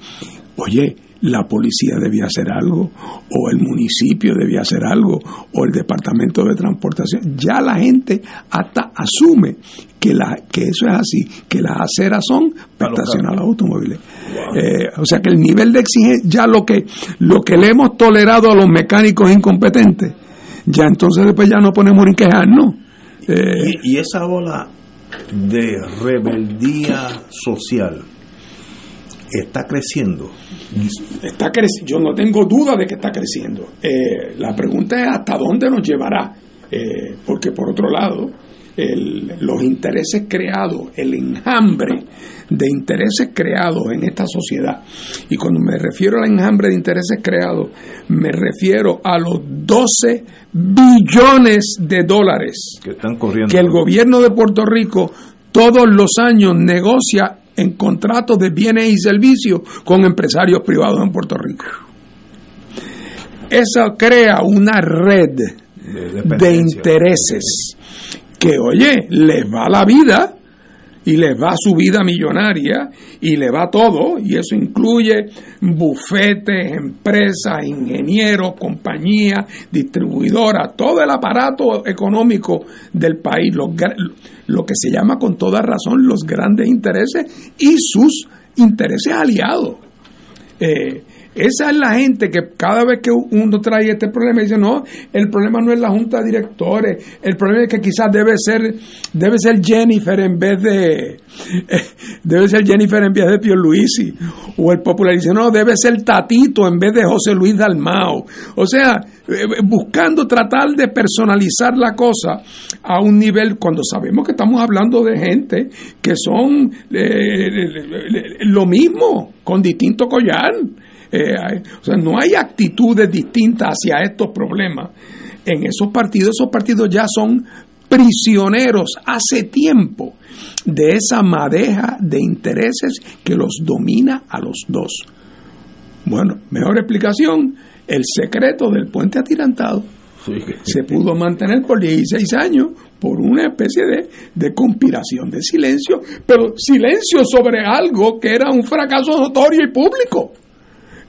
oye, la policía debía hacer algo, o el municipio debía hacer algo, o el departamento de transportación. Ya la gente hasta asume que, la, que eso es así, que las aceras son para estacionar los automóviles. Eh, o sea que el nivel de exigencia, ya lo que, lo que le hemos tolerado a los mecánicos incompetentes, ya entonces después ya no ponemos ni quejarnos. Eh, Y, y esa ola de rebeldía social está creciendo. Está creci- yo no tengo duda de que está creciendo. Eh, la pregunta es hasta dónde nos llevará, Eh, porque por otro lado, el- los intereses creados, el enjambre de intereses creados en esta sociedad, y cuando me refiero al enjambre de intereses creados, me refiero a los 12 billones de dólares que están corriendo. que el gobierno de Puerto Rico todos los años negocia en contratos de bienes y servicios con empresarios privados en Puerto Rico. Eso crea una red de dependencia. intereses que, oye, les va la vida y les va su vida millonaria y le va todo y eso incluye bufetes, empresas, ingenieros, compañías, distribuidoras, todo el aparato económico del país, los lo que se llama con toda razón los grandes intereses y sus intereses aliados. Eh, esa es la gente que cada vez que uno trae este problema dice, no, el problema no es la junta de directores, el problema es que quizás debe ser, debe ser Jennifer en vez de, eh, *laughs* debe ser Jennifer en vez de Pierluisi, o el popular dice, no, debe ser Tatito en vez de José Luis Dalmao. O sea, eh, buscando tratar de personalizar la cosa a un nivel cuando sabemos que estamos hablando de gente que son eh, lo mismo, con distinto collar. O sea, no hay actitudes distintas hacia estos problemas en esos partidos. Esos partidos ya son prisioneros hace tiempo de esa madeja de intereses que los domina a los dos. Bueno, mejor explicación, el secreto del puente atirantado se pudo mantener por 16 años por una especie de, de, conspiración de silencio, pero silencio sobre algo que era un fracaso notorio y público.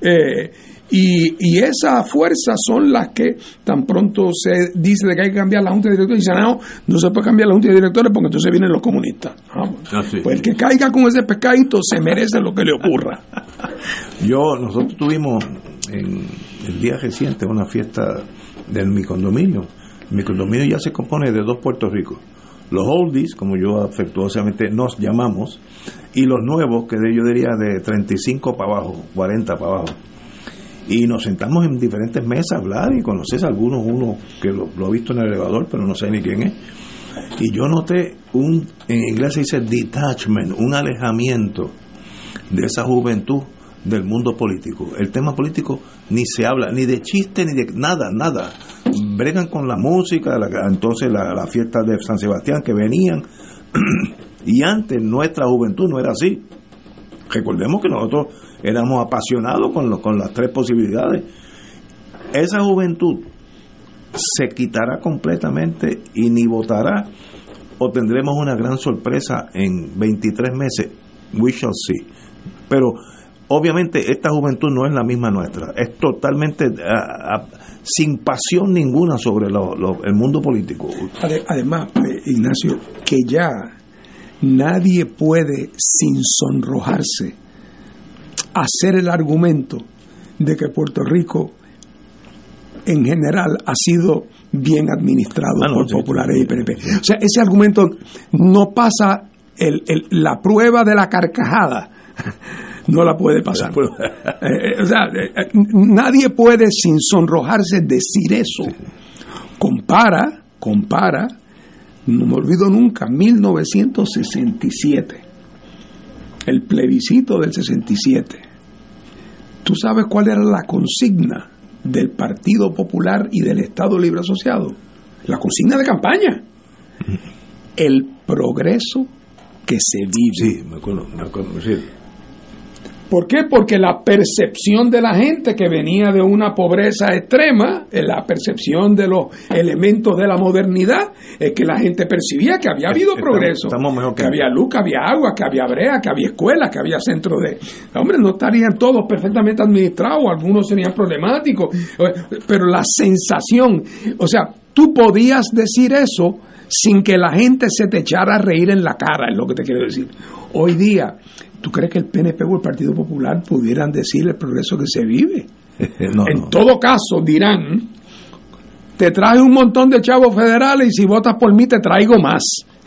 Eh, y, y esas fuerzas son las que tan pronto se dice de que hay que cambiar la Junta de Directores, dicen, no, no se puede cambiar la Junta de Directores porque entonces vienen los comunistas. Ah, pues el que caiga con ese pescadito se merece lo que le ocurra. *laughs* Yo, nosotros tuvimos en el día reciente una fiesta de mi condominio. Mi condominio ya se compone de dos Puerto Ricos. Los oldies, como yo afectuosamente nos llamamos, y los nuevos, que yo diría de 35 para abajo, 40 para abajo y nos sentamos en diferentes mesas a hablar y conoces a algunos, uno que lo, lo, he visto en el elevador, pero no sé ni quién es. Y yo noté un, en inglés se dice detachment, un alejamiento de esa juventud del mundo político. El tema político ni se habla, ni de chiste, ni de nada, nada. Bregan con la música, entonces la, la fiesta de San Sebastián que venían. *clears throat* y antes nuestra juventud no era así. Recordemos que nosotros éramos apasionados con, con las tres posibilidades. Esa juventud se quitará completamente y ni votará o tendremos una gran sorpresa en 23 meses. We shall see. Pero obviamente esta juventud no es la misma nuestra, es totalmente sin pasión ninguna sobre el mundo político. Además, eh, Ignacio, que ya nadie puede sin sonrojarse hacer el argumento de que Puerto Rico en general ha sido bien administrado ah, por populares y PNP. O sea, ese argumento no pasa el, la prueba de la carcajada. *laughs* No la puede pasar. *laughs* Eh, eh, o sea, eh, nadie puede sin sonrojarse decir eso. Compara, compara, no me olvido nunca, 1967 el plebiscito del 67. ¿Tú sabes cuál era la consigna del Partido Popular y del Estado Libre Asociado? La consigna de campaña. El progreso que se vive. Sí, me acuerdo, me acuerdo. ¿Por qué? Porque la percepción de la gente que venía de una pobreza extrema, eh, la percepción de los elementos de la modernidad, es que la gente percibía que había habido progreso, que, había luz, que había agua, que había brea, que había escuelas, que había centros de... Hombre, no estarían todos perfectamente administrados, algunos serían problemáticos, pero la sensación, o sea, tú podías decir eso sin que la gente se te echara a reír en la cara, es lo que te quiero decir. Hoy día ¿Tú crees que el PNP o el Partido Popular pudieran decir el progreso que se vive? *laughs* en todo caso, dirán, te traje un montón de chavos federales y si votas por mí te traigo más.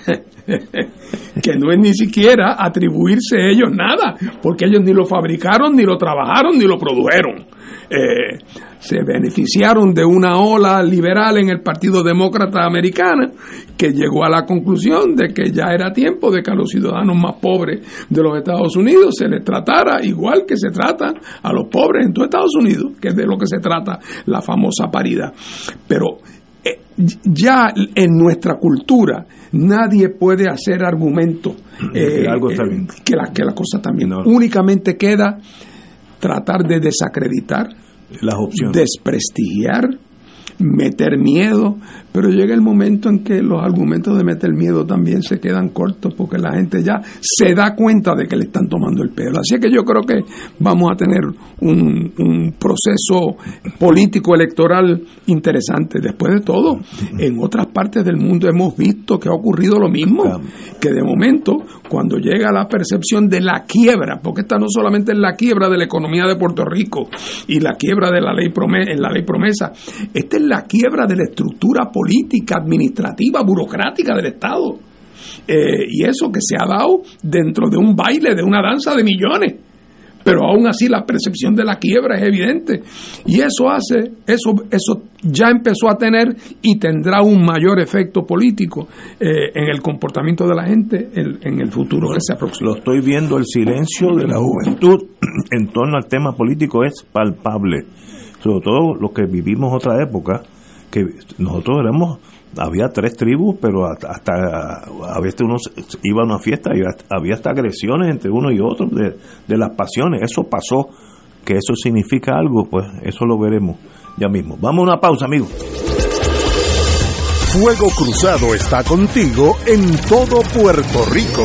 *laughs* *laughs* que no es ni siquiera atribuirse a ellos nada, porque ellos ni lo fabricaron, ni lo trabajaron, ni lo produjeron. Eh, se beneficiaron de una ola liberal en el Partido Demócrata Americano que llegó a la conclusión de que ya era tiempo de que a los ciudadanos más pobres de los Estados Unidos se les tratara igual que se trata a los pobres en todo Estados Unidos, que es de lo que se trata la famosa paridad. Pero eh, ya en nuestra cultura nadie puede hacer argumento eh, que, la, que la cosa también únicamente queda tratar de desacreditar las opciones. desprestigiar, meter miedo, pero llega el momento en que los argumentos de meter miedo también se quedan cortos porque la gente ya se da cuenta de que le están tomando el pelo. Así que yo creo que vamos a tener un, un proceso político electoral interesante. Después de todo, en otras partes del mundo hemos visto que ha ocurrido lo mismo, que de momento, cuando llega la percepción de la quiebra, porque esta no solamente es la quiebra de la economía de Puerto Rico y la quiebra de la ley promesa, en la ley promesa, esta es la quiebra de la estructura política, administrativa, burocrática del Estado. Eh, y eso que se ha dado dentro de un baile, de una danza de millones pero aún así la percepción de la quiebra es evidente y eso hace eso eso ya empezó a tener y tendrá un mayor efecto político eh, en el comportamiento de la gente en, en el futuro que se aproxima. Lo estoy viendo, el silencio de la juventud en torno al tema político es palpable, sobre todo los que vivimos otra época, que nosotros éramos había tres tribus, pero hasta, a veces uno iba a una fiesta y había hasta agresiones entre uno y otro de, de las pasiones. Eso pasó, que eso significa algo, pues eso lo veremos ya mismo. Vamos a una pausa, amigos. Fuego Cruzado está contigo en todo Puerto Rico.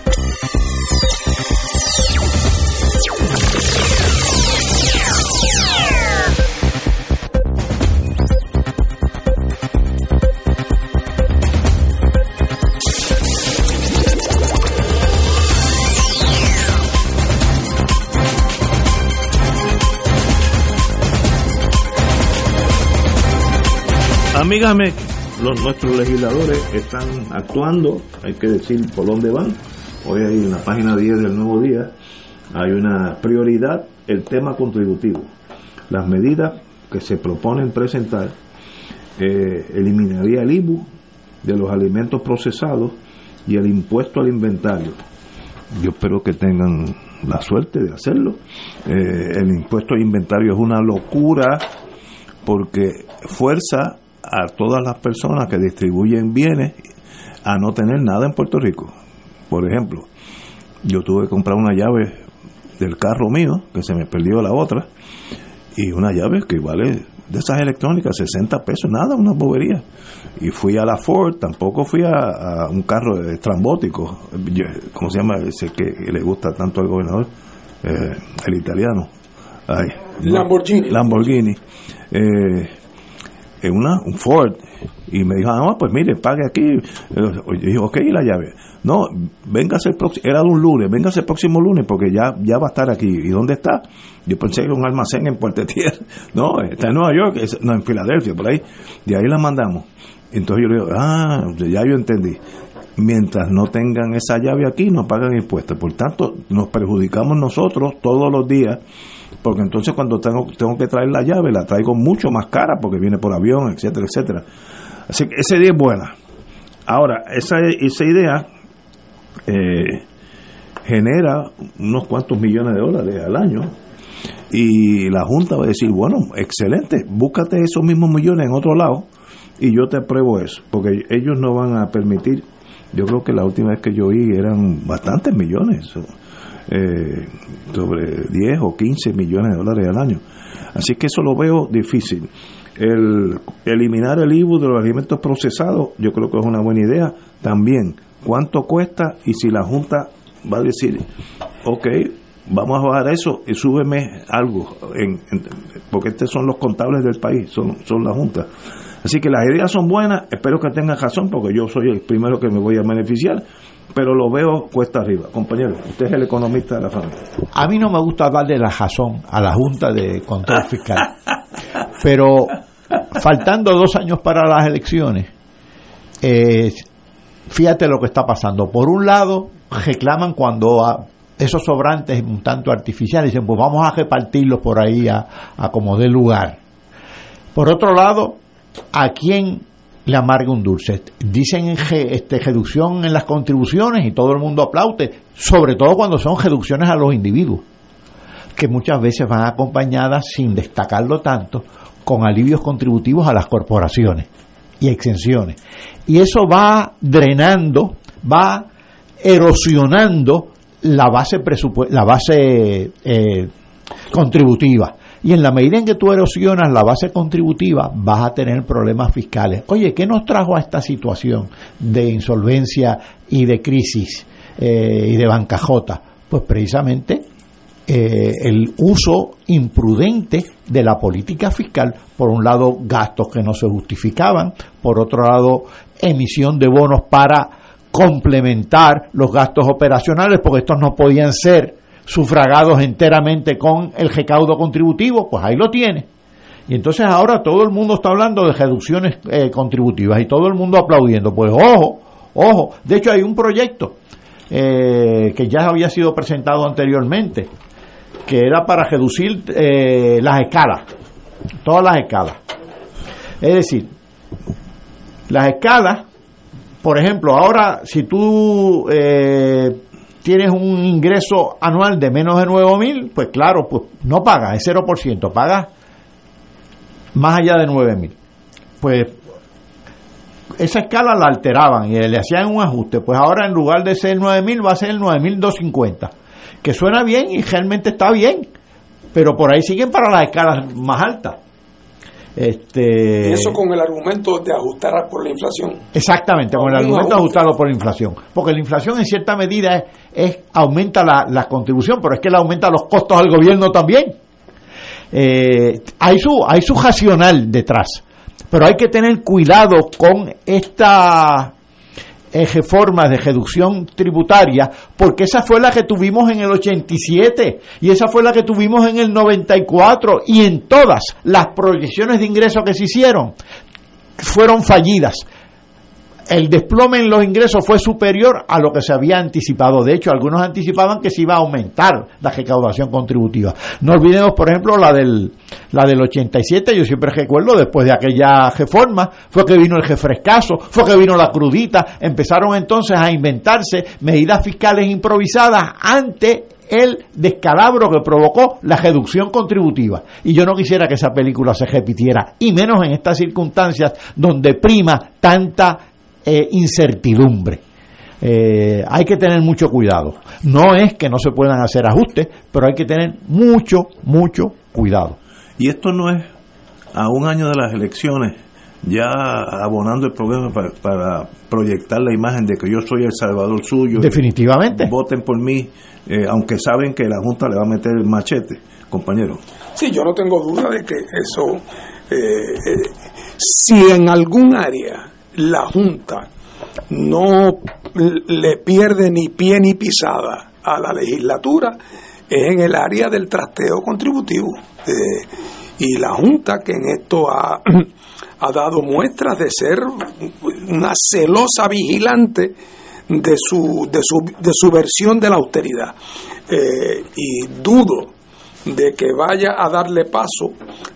Amigas, los, nuestros legisladores están actuando, hay que decir por dónde van. Hoy hay en la página 10 del Nuevo Día, hay una prioridad, el tema contributivo. Las medidas que se proponen presentar eh, eliminaría el IBU de los alimentos procesados y el impuesto al inventario. Yo espero que tengan la suerte de hacerlo. Eh, el impuesto al inventario es una locura porque fuerza a todas las personas que distribuyen bienes a no tener nada en Puerto Rico. Por ejemplo, yo tuve que comprar una llave del carro mío, que se me perdió la otra, y una llave que vale de esas electrónicas 60 pesos, nada, una bobería. Y fui a la Ford, tampoco fui a, un carro estrambótico, ¿cómo se llama ese que le gusta tanto al gobernador? Eh, el italiano. Lamborghini. Lamborghini. Eh, en una, un Ford. Y me dijo, ah, pues mire, pague aquí. Y dije, ok, la llave. No, véngase el próximo, era un lunes, véngase el próximo lunes porque ya, ya va a estar aquí. ¿Y dónde está? Yo pensé que era un almacén en Puerto Tierra. *laughs* No, está en Nueva York, no, en Filadelfia, por ahí. De ahí la mandamos. Entonces yo le digo, ah, ya yo entendí. Mientras no tengan esa llave aquí, no pagan impuestos. Por tanto, nos perjudicamos nosotros todos los días porque entonces cuando tengo, tengo que traer la llave la traigo mucho más cara porque viene por avión, etcétera, etcétera. Así que esa idea es buena. Ahora, esa, esa idea eh, genera unos cuantos millones de dólares al año y la Junta va a decir, bueno, excelente, búscate esos mismos millones en otro lado y yo te apruebo eso, porque ellos no van a permitir, yo creo que la última vez que yo oí eran bastantes millones, eh, sobre 10 o 15 millones de dólares al año. Así que eso lo veo difícil. El eliminar el IBU de los alimentos procesados, yo creo que es una buena idea. También, ¿cuánto cuesta? Y si la Junta va a decir, ok, vamos a bajar eso y súbeme algo, en, porque estos son los contables del país, son, son la Junta. Así que las ideas son buenas, espero que tengan razón, porque yo soy el primero que me voy a beneficiar, pero lo veo cuesta arriba. Compañero, usted es el economista de la familia. A mí no me gusta darle la razón a la Junta de Control Fiscal, *laughs* pero faltando dos años para las elecciones, eh, fíjate lo que está pasando. Por un lado, reclaman cuando esos sobrantes un tanto artificiales dicen, pues vamos a repartirlos por ahí a, a como dé lugar. Por otro lado, ¿a quién le amarga un dulce. Dicen este, reducción en las contribuciones y todo el mundo aplaude, sobre todo cuando son reducciones a los individuos, que muchas veces van acompañadas, sin destacarlo tanto, con alivios contributivos a las corporaciones y exenciones. Y eso va drenando, va erosionando la base, la base eh, contributiva. Y en la medida en que tú erosionas la base contributiva, vas a tener problemas fiscales. Oye, ¿qué nos trajo a esta situación de insolvencia y de crisis eh, y de bancajota? Pues precisamente eh, el uso imprudente de la política fiscal, por un lado gastos que no se justificaban, por otro lado emisión de bonos para complementar los gastos operacionales, porque estos no podían ser sufragados enteramente con el recaudo contributivo, pues ahí lo tiene. Y entonces ahora todo el mundo está hablando de reducciones eh, contributivas y todo el mundo aplaudiendo. Pues ojo, ojo. De hecho hay un proyecto eh, que ya había sido presentado anteriormente, que era para reducir eh, las escalas, todas las escalas. Es decir, las escalas, por ejemplo, ahora si tú tienes un ingreso anual de menos de 9 mil, pues claro, pues no pagas, es 0%, pagas más allá de 9 mil. Pues esa escala la alteraban y le hacían un ajuste. Pues ahora en lugar de ser 9 mil va a ser el 9.250, que suena bien y realmente está bien, pero por ahí siguen para las escalas más altas. Este, y eso con el argumento de ajustar por la inflación. Exactamente, con el argumento de ajustarlo por la inflación. Porque la inflación en cierta medida es, aumenta la, contribución, pero es que le aumenta los costos al gobierno también. Eh, hay, su, hay su racional detrás, pero hay que tener cuidado con esta reformas de reducción tributaria, porque esa fue la que tuvimos en el 87 y esa fue la que tuvimos en el 94 y en todas las proyecciones de ingresos que se hicieron fueron fallidas. El desplome en los ingresos fue superior a lo que se había anticipado. De hecho, algunos anticipaban que se iba a aumentar la recaudación contributiva. No olvidemos, por ejemplo, la del, la del 87, yo siempre recuerdo, después de aquella reforma, fue que vino el refrescazo, fue que vino la crudita, empezaron entonces a inventarse medidas fiscales improvisadas ante el descalabro que provocó la reducción contributiva. Y yo no quisiera que esa película se repitiera, y menos en estas circunstancias donde prima tanta eh, incertidumbre. Eh, hay que tener mucho cuidado. No es que no se puedan hacer ajustes, pero hay que tener mucho, mucho cuidado. Y esto no es a un año de las elecciones, ya abonando el problema para, proyectar la imagen de que yo soy el salvador suyo. Definitivamente. Voten por mí, eh, aunque saben que la Junta le va a meter el machete, compañero. Sí, yo no tengo duda de que eso, si en algún área la Junta no le pierde ni pie ni pisada a la legislatura es en el área del trasteo contributivo. Eh, y la Junta, que en esto ha, *clears throat* ha, dado muestras de ser una celosa vigilante de su, de su, de su versión de la austeridad. Eh, y dudo de que vaya a darle paso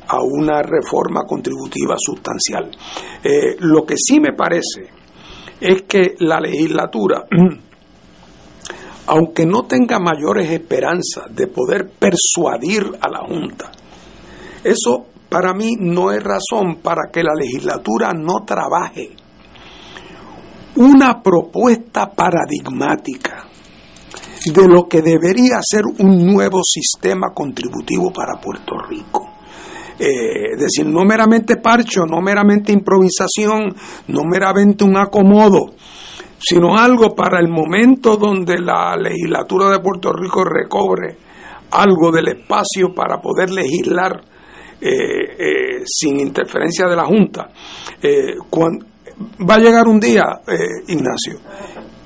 a una reforma contributiva sustancial. Eh, lo que sí me parece es que la legislatura, *clears throat* aunque no tenga mayores esperanzas de poder persuadir a la Junta, eso para mí no es razón para que la legislatura no trabaje una propuesta paradigmática de lo que debería ser un nuevo sistema contributivo para Puerto Rico. Eh, es decir, no meramente parcho, no meramente improvisación, no meramente un acomodo, sino algo para el momento donde la legislatura de Puerto Rico recobre algo del espacio para poder legislar eh, eh, sin interferencia de la Junta. va a llegar un día, Ignacio,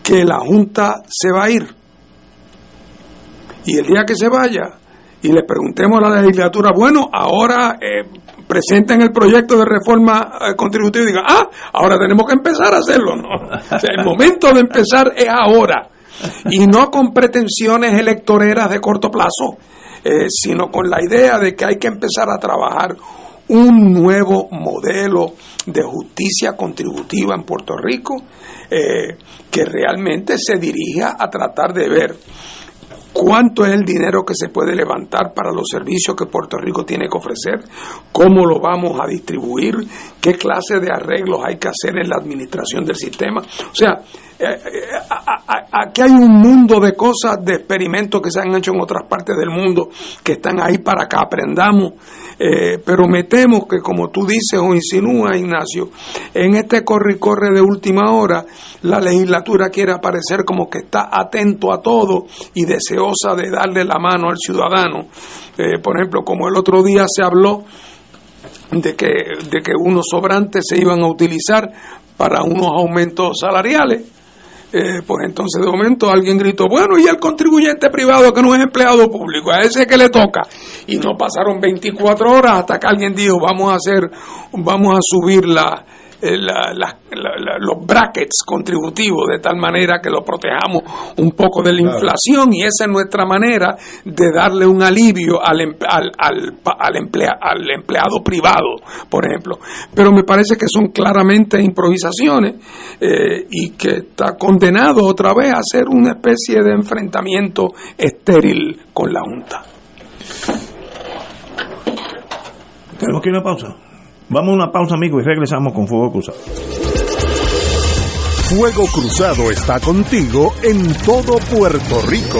que la Junta se va a ir y el día que se vaya y le preguntemos a la legislatura, bueno, ahora eh, presenten el proyecto de reforma eh, contributiva y digan, ah, ahora tenemos que empezar a hacerlo, ¿no? el momento de empezar es ahora y no con pretensiones electoreras de corto plazo, eh, sino con la idea de que hay que empezar a trabajar un nuevo modelo de justicia contributiva en Puerto Rico que realmente se dirija a tratar de ver cuánto es el dinero que se puede levantar para los servicios que Puerto Rico tiene que ofrecer, cómo lo vamos a distribuir, qué clase de arreglos hay que hacer en la administración del sistema. O sea, eh, eh, aquí hay un mundo de cosas, de experimentos que se han hecho en otras partes del mundo, que están ahí para que aprendamos, eh, pero me temo que como tú dices o insinúas, Ignacio, en este corre y corre de última hora, la legislatura quiere aparecer como que está atento a todo y deseosa de darle la mano al ciudadano. por ejemplo, como el otro día se habló de que, de que unos sobrantes se iban a utilizar para unos aumentos salariales eh, pues entonces de momento alguien gritó, bueno, y el contribuyente privado que no es empleado público, a ese que le toca. Y no pasaron 24 horas hasta que alguien dijo, vamos a hacer, vamos a subir la, eh, los brackets contributivos de tal manera que lo protejamos un poco de la inflación y esa es nuestra manera de darle un alivio al, al, al, al, al empleado privado, por ejemplo. Pero me parece que son claramente improvisaciones eh, y que está condenado otra vez a ser una especie de enfrentamiento estéril con la Junta. Tenemos que ir a pausa. Vamos a una pausa, amigos, y regresamos con Fuego Cruzado. Fuego Cruzado está contigo en todo Puerto Rico.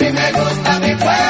Mí me gusta mi pueblo.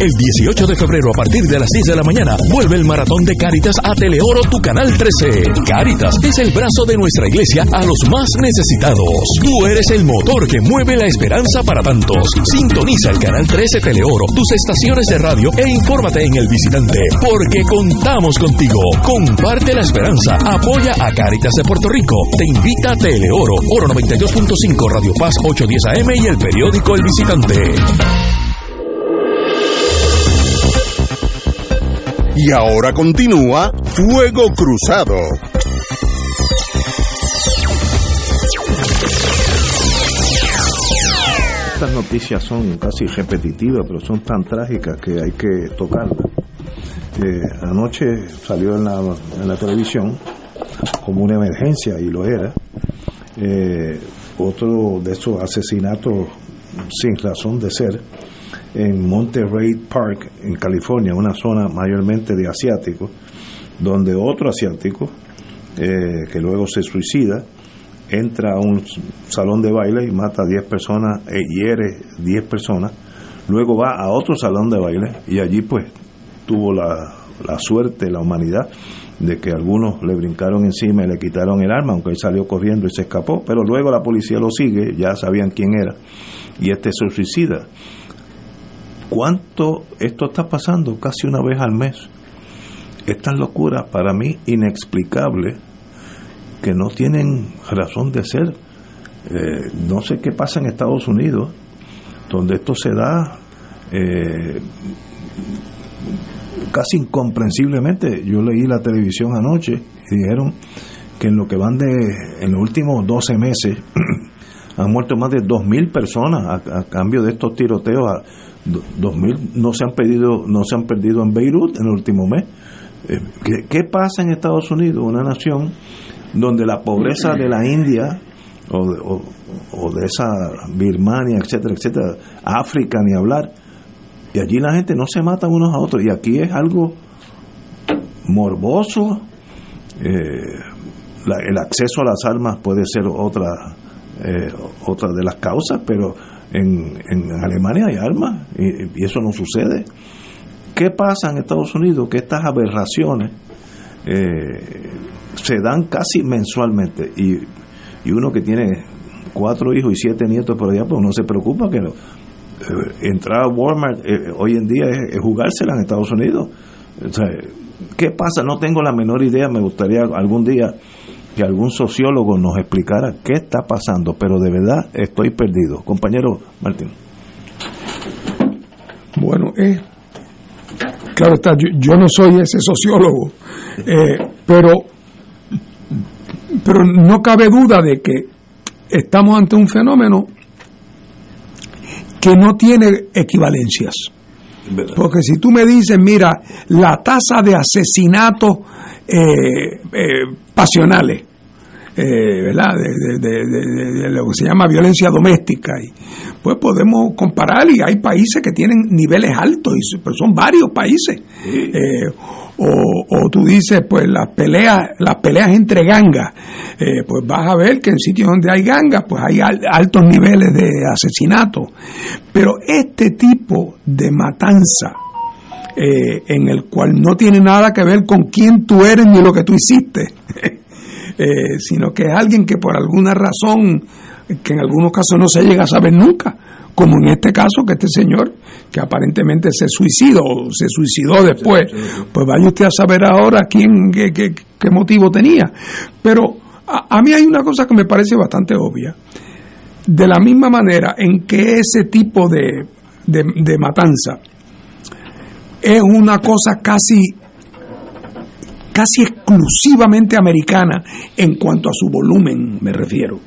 El 18 de febrero a partir de las 10 de la mañana vuelve el maratón de Cáritas a Teleoro tu canal 13. Cáritas es el brazo de nuestra iglesia a los más necesitados. Tú eres el motor que mueve la esperanza para tantos. Sintoniza el canal 13 Teleoro, tus estaciones de radio e infórmate en el visitante, porque contamos contigo. Comparte la esperanza, apoya a Cáritas de Puerto Rico. Te invita a Teleoro, Oro 92.5 Radio Paz 810 AM y el periódico El Visitante. Y ahora continúa Fuego Cruzado. Estas noticias son casi repetitivas, pero son tan trágicas que hay que tocarlas. Eh, anoche salió en la, televisión como una emergencia, y lo era, eh, otro de esos asesinatos sin razón de ser en Monterey Park, en California, una zona mayormente de asiáticos, donde otro asiático, eh, que luego se suicida, entra a un salón de baile y mata a 10 personas e hiere 10 personas, luego va a otro salón de baile y allí pues tuvo la, la suerte, la humanidad, de que algunos le brincaron encima y le quitaron el arma, aunque él salió corriendo y se escapó, pero luego la policía lo sigue, ya sabían quién era, y este se suicida. ¿Cuánto esto está pasando? Casi una vez al mes. Estas locuras para mí inexplicables que no tienen razón de ser. Eh, no sé qué pasa en Estados Unidos, donde esto se da eh, casi incomprensiblemente. Yo leí la televisión anoche y dijeron que en lo que van de, en los últimos 12 meses, *clears throat* han muerto más de 2.000 personas a, a, cambio de estos tiroteos. 2.000 no se han perdido, no se han perdido en Beirut en el último mes. Eh, ¿qué, ¿Qué pasa en Estados Unidos, una nación donde la pobreza de la India o de, o, de esa Birmania, etcétera, etcétera, África, ni hablar, y allí la gente no se mata unos a otros, y aquí es algo morboso, eh, el acceso a las armas puede ser otra, eh, otra de las causas, pero en, en Alemania hay armas, y, eso no sucede. ¿Qué pasa en Estados Unidos? Que estas aberraciones eh, se dan casi mensualmente y, y, uno que tiene cuatro hijos y siete nietos por allá, pues no se preocupa que no. Eh, entrar a Walmart eh, hoy en día es, jugársela en Estados Unidos. O ¿Qué pasa? No tengo la menor idea, me gustaría algún día que algún sociólogo nos explicara qué está pasando, pero de verdad estoy perdido. Compañero Martín. Bueno, es Claro está, yo, yo no soy ese sociólogo, eh, pero, pero no cabe duda de que estamos ante un fenómeno que no tiene equivalencias. Porque si tú me dices, mira, la tasa de asesinatos eh, eh, pasionales, eh, ¿verdad? De, de- de- de- de lo que se llama violencia doméstica, y, pues podemos comparar y hay países que tienen niveles altos, y, pero son varios países. Eh, o, o tú dices, pues las peleas, las peleas entre gangas, eh, pues vas a ver que en sitios donde hay gangas, pues hay al- altos niveles de asesinato. Pero este tipo de matanza, eh, en el cual no tiene nada que ver con quién tú eres ni lo que tú hiciste, *laughs* eh, sino que es alguien que por alguna razón, que en algunos casos no se llega a saber nunca, como en este caso que este señor, que aparentemente se suicidó, o se suicidó después, pues vaya usted a saber ahora quién, qué, qué- qué motivo tenía. Pero a, a mí hay una cosa que me parece bastante obvia. De la misma manera en que ese tipo de, de, de matanza es una cosa casi casi exclusivamente americana en cuanto a su volumen, me refiero.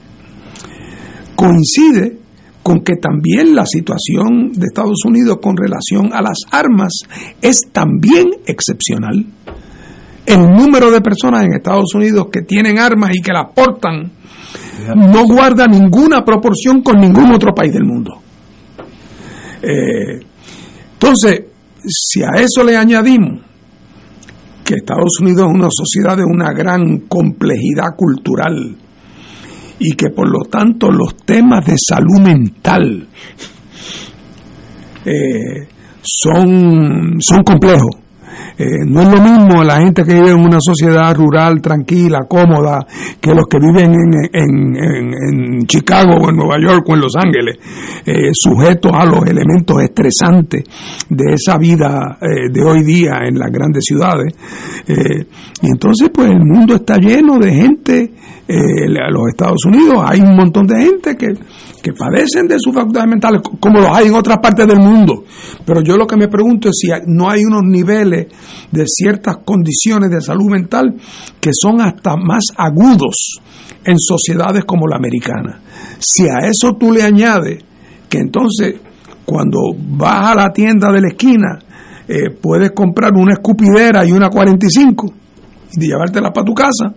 Coincide con que también la situación de Estados Unidos con relación a las armas es también excepcional. El número de personas en Estados Unidos que tienen armas y que las portan no guarda ninguna proporción con ningún otro país del mundo. Eh, entonces, si a eso le añadimos que Estados Unidos es una sociedad de una gran complejidad cultural y que por lo tanto los temas de salud mental eh, son, son complejos. Eh, no es lo mismo la gente que vive en una sociedad rural, tranquila, cómoda, que los que viven en, en- en- en Chicago o en Nueva York o en Los Ángeles, eh, sujetos a los elementos estresantes de esa vida eh, de hoy día en las grandes ciudades. Eh, y entonces, pues el mundo está lleno de gente, eh, a los Estados Unidos hay un montón de gente que, que padecen de sus facultades mentales, co- como los hay en otras partes del mundo. Pero yo lo que me pregunto es si no hay unos niveles de ciertas condiciones de salud mental que son hasta más agudos en sociedades como la americana. Si a eso tú le añades que entonces cuando vas a la tienda de la esquina eh, puedes comprar una escupidera y una 45 y llevártela para tu casa,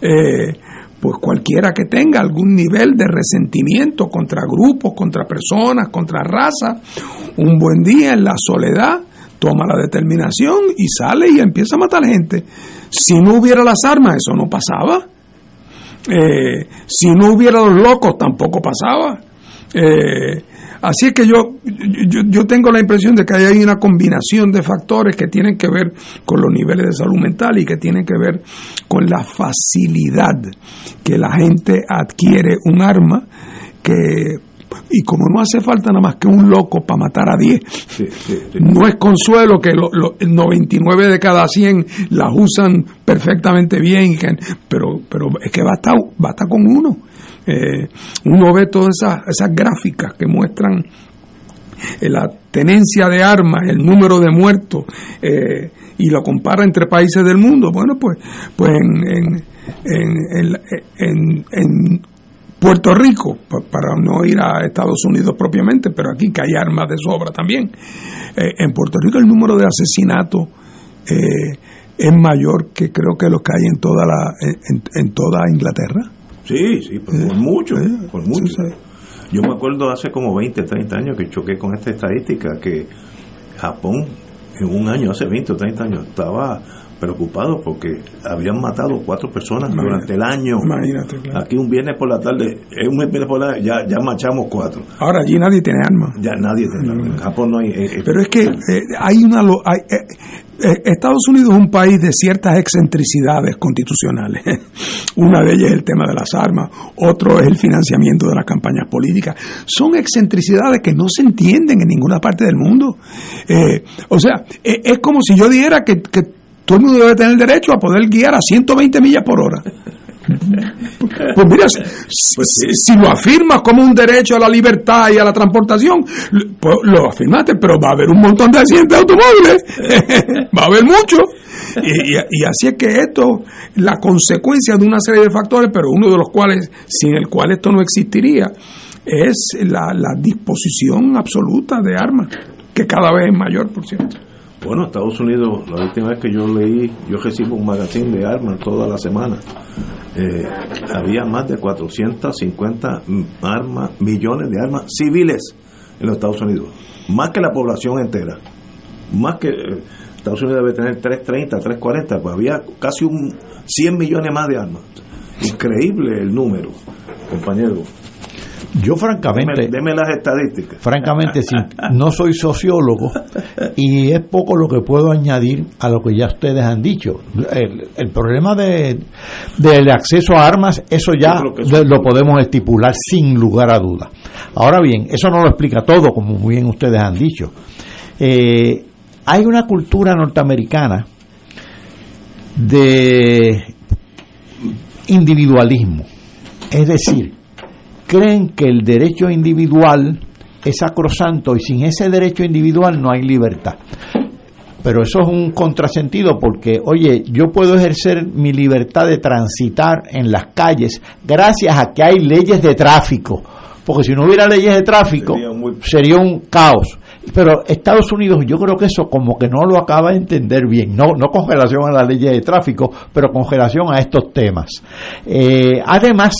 eh, pues cualquiera que tenga algún nivel de resentimiento contra grupos, contra personas, contra razas, un buen día en la soledad toma la determinación y sale y empieza a matar gente. Si no hubiera las armas, eso no pasaba. Eh, si no hubiera los locos, tampoco pasaba. Eh, así es que yo, yo, yo tengo la impresión de que hay una combinación de factores que tienen que ver con los niveles de salud mental y que tienen que ver con la facilidad que la gente adquiere un arma que y como no hace falta nada más que un loco para matar a 10, no es consuelo que lo- lo- el 99 de cada 100 las usan perfectamente bien, pero, pero es que basta, basta con uno. Eh, uno ve todas esas, esas gráficas que muestran eh, la tenencia de armas, el número de muertos, eh, y lo compara entre países del mundo. Bueno, pues, pues en, en, en, en- Puerto Rico, pa- para no ir a Estados Unidos propiamente, pero aquí que hay armas de sobra también. Eh, en Puerto Rico el número de asesinatos es mayor que creo que los que hay en toda la en toda Inglaterra. Sí, sí, por, por mucho, por mucho. Yo me acuerdo hace como 20, 30 años que choqué con esta estadística que Japón en un año, hace 20 o 30 años, estaba preocupado porque habían matado cuatro personas Imagínate. durante el año. Imagínate, claro. Aquí un viernes por la tarde, es un viernes por la tarde, ya, ya machamos cuatro. Ahora allí nadie tiene armas. Ya nadie tiene armas. En Japón no hay. eh, eh, Pero es que eh, hay una. hay, eh, Estados Unidos es un país de ciertas excentricidades constitucionales. *laughs* Una de ellas es el tema de las armas, otro es el financiamiento de las campañas políticas. Son excentricidades que no se entienden en ninguna parte del mundo. Eh, o sea, es como si yo dijera que, que todo el mundo debe tener derecho a poder guiar a 120 millas por hora. Pues mira, si, si lo afirmas como un derecho a la libertad y a la transportación, pues lo afirmaste, pero va a haber un montón de accidentes de automóviles, *laughs* va a haber mucho. Y, y- y así es que esto, la consecuencia de una serie de factores, pero uno de los cuales, sin el cual esto no existiría, es la, la disposición absoluta de armas, que cada vez es mayor, por cierto. Bueno, Estados Unidos, la última vez que yo leí, yo recibo un magazine de armas toda la semana. eh, había más de 450 armas, millones de armas civiles en los Estados Unidos. Más que la población entera. Más que eh, Estados Unidos debe tener 330, 340, pues había casi un 100 millones más de armas. Increíble el número, compañero. Yo francamente... Deme, deme las estadísticas. Francamente, sí, no soy sociólogo y es poco lo que puedo añadir a lo que ya ustedes han dicho. El, el problema de, del acceso a armas, eso ya eso- lo podemos estipular sin lugar a duda. Ahora bien, eso no lo explica todo, como muy bien ustedes han dicho. Eh, hay una cultura norteamericana de individualismo, es decir, creen que el derecho individual es sacrosanto y sin ese derecho individual no hay libertad. Pero eso es un contrasentido porque, oye, yo puedo ejercer mi libertad de transitar en las calles gracias a que hay leyes de tráfico. Porque si no hubiera leyes de tráfico, sería, un caos. Pero Estados Unidos, yo creo que eso como que no lo acaba de entender bien. No, no con relación a las leyes de tráfico, pero con relación a estos temas. Eh, además,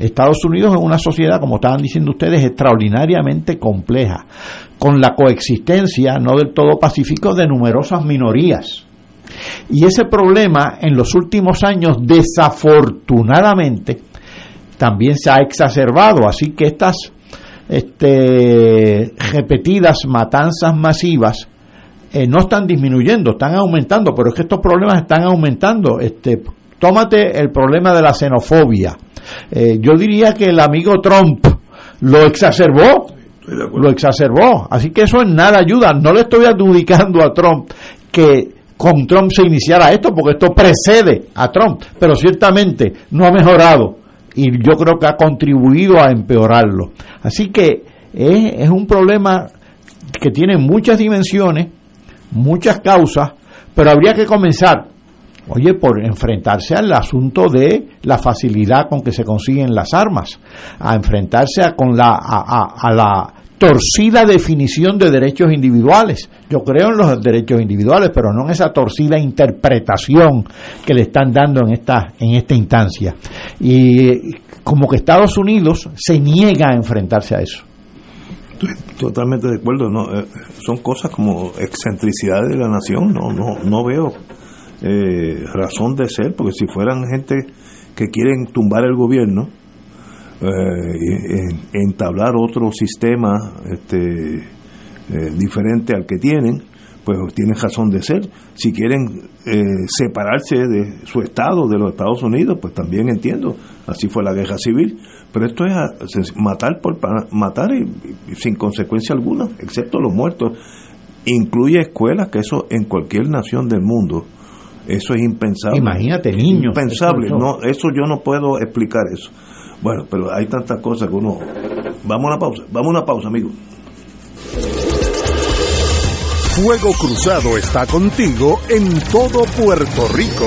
Estados Unidos es una sociedad, como estaban diciendo ustedes, extraordinariamente compleja, con la coexistencia no del todo pacífico de numerosas minorías. Y ese problema en los últimos años, desafortunadamente, también se ha exacerbado. Así que estas este, repetidas matanzas masivas eh, no están disminuyendo, están aumentando, pero es que estos problemas están aumentando. Este, tómate el problema de la xenofobia. Eh, yo diría que el amigo Trump lo exacerbó, lo exacerbó. Así que eso en nada ayuda. No le estoy adjudicando a Trump que con Trump se iniciara esto, porque esto precede a Trump, pero ciertamente no ha mejorado y yo creo que ha contribuido a empeorarlo. Así que es, es un problema que tiene muchas dimensiones, muchas causas, pero habría que comenzar, oye, por enfrentarse al asunto de la facilidad con que se consiguen las armas, a enfrentarse a, con la, a, a- la torcida definición de derechos individuales. Yo creo en los derechos individuales, pero no en esa torcida interpretación que le están dando en esta, en esta instancia. Y como que Estados Unidos se niega a enfrentarse a eso. Totalmente de acuerdo, no Eh, son cosas como excentricidades de la nación, no no no veo eh, razón de ser, porque si fueran gente que quieren tumbar el gobierno, eh, entablar otro sistema este eh, diferente al que tienen, pues tienen razón de ser. Si quieren eh, separarse de su estado, de los Estados Unidos, pues también entiendo. Así fue la guerra civil. Pero esto es matar por matar y sin consecuencia alguna, excepto los muertos. Incluye escuelas, que eso en cualquier nación del mundo, eso es impensable. Imagínate, niños. Impensable. Eso- No, eso yo no puedo explicar eso. Bueno, pero hay tantas cosas que uno... Vamos a una pausa, vamos a una pausa, amigo. Fuego Cruzado está contigo en todo Puerto Rico.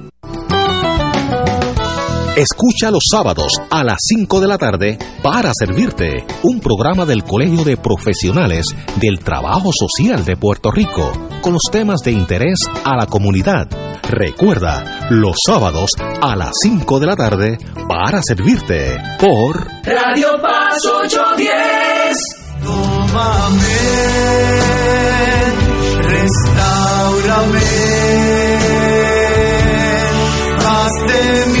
Escucha los sábados a las 5 de la tarde para servirte un programa del Colegio de Profesionales del Trabajo Social de Puerto Rico con los temas de interés a la comunidad. Recuerda, los sábados a las 5 de la tarde para servirte por Radio Paz 810. Tómame, restaurame, haz de mí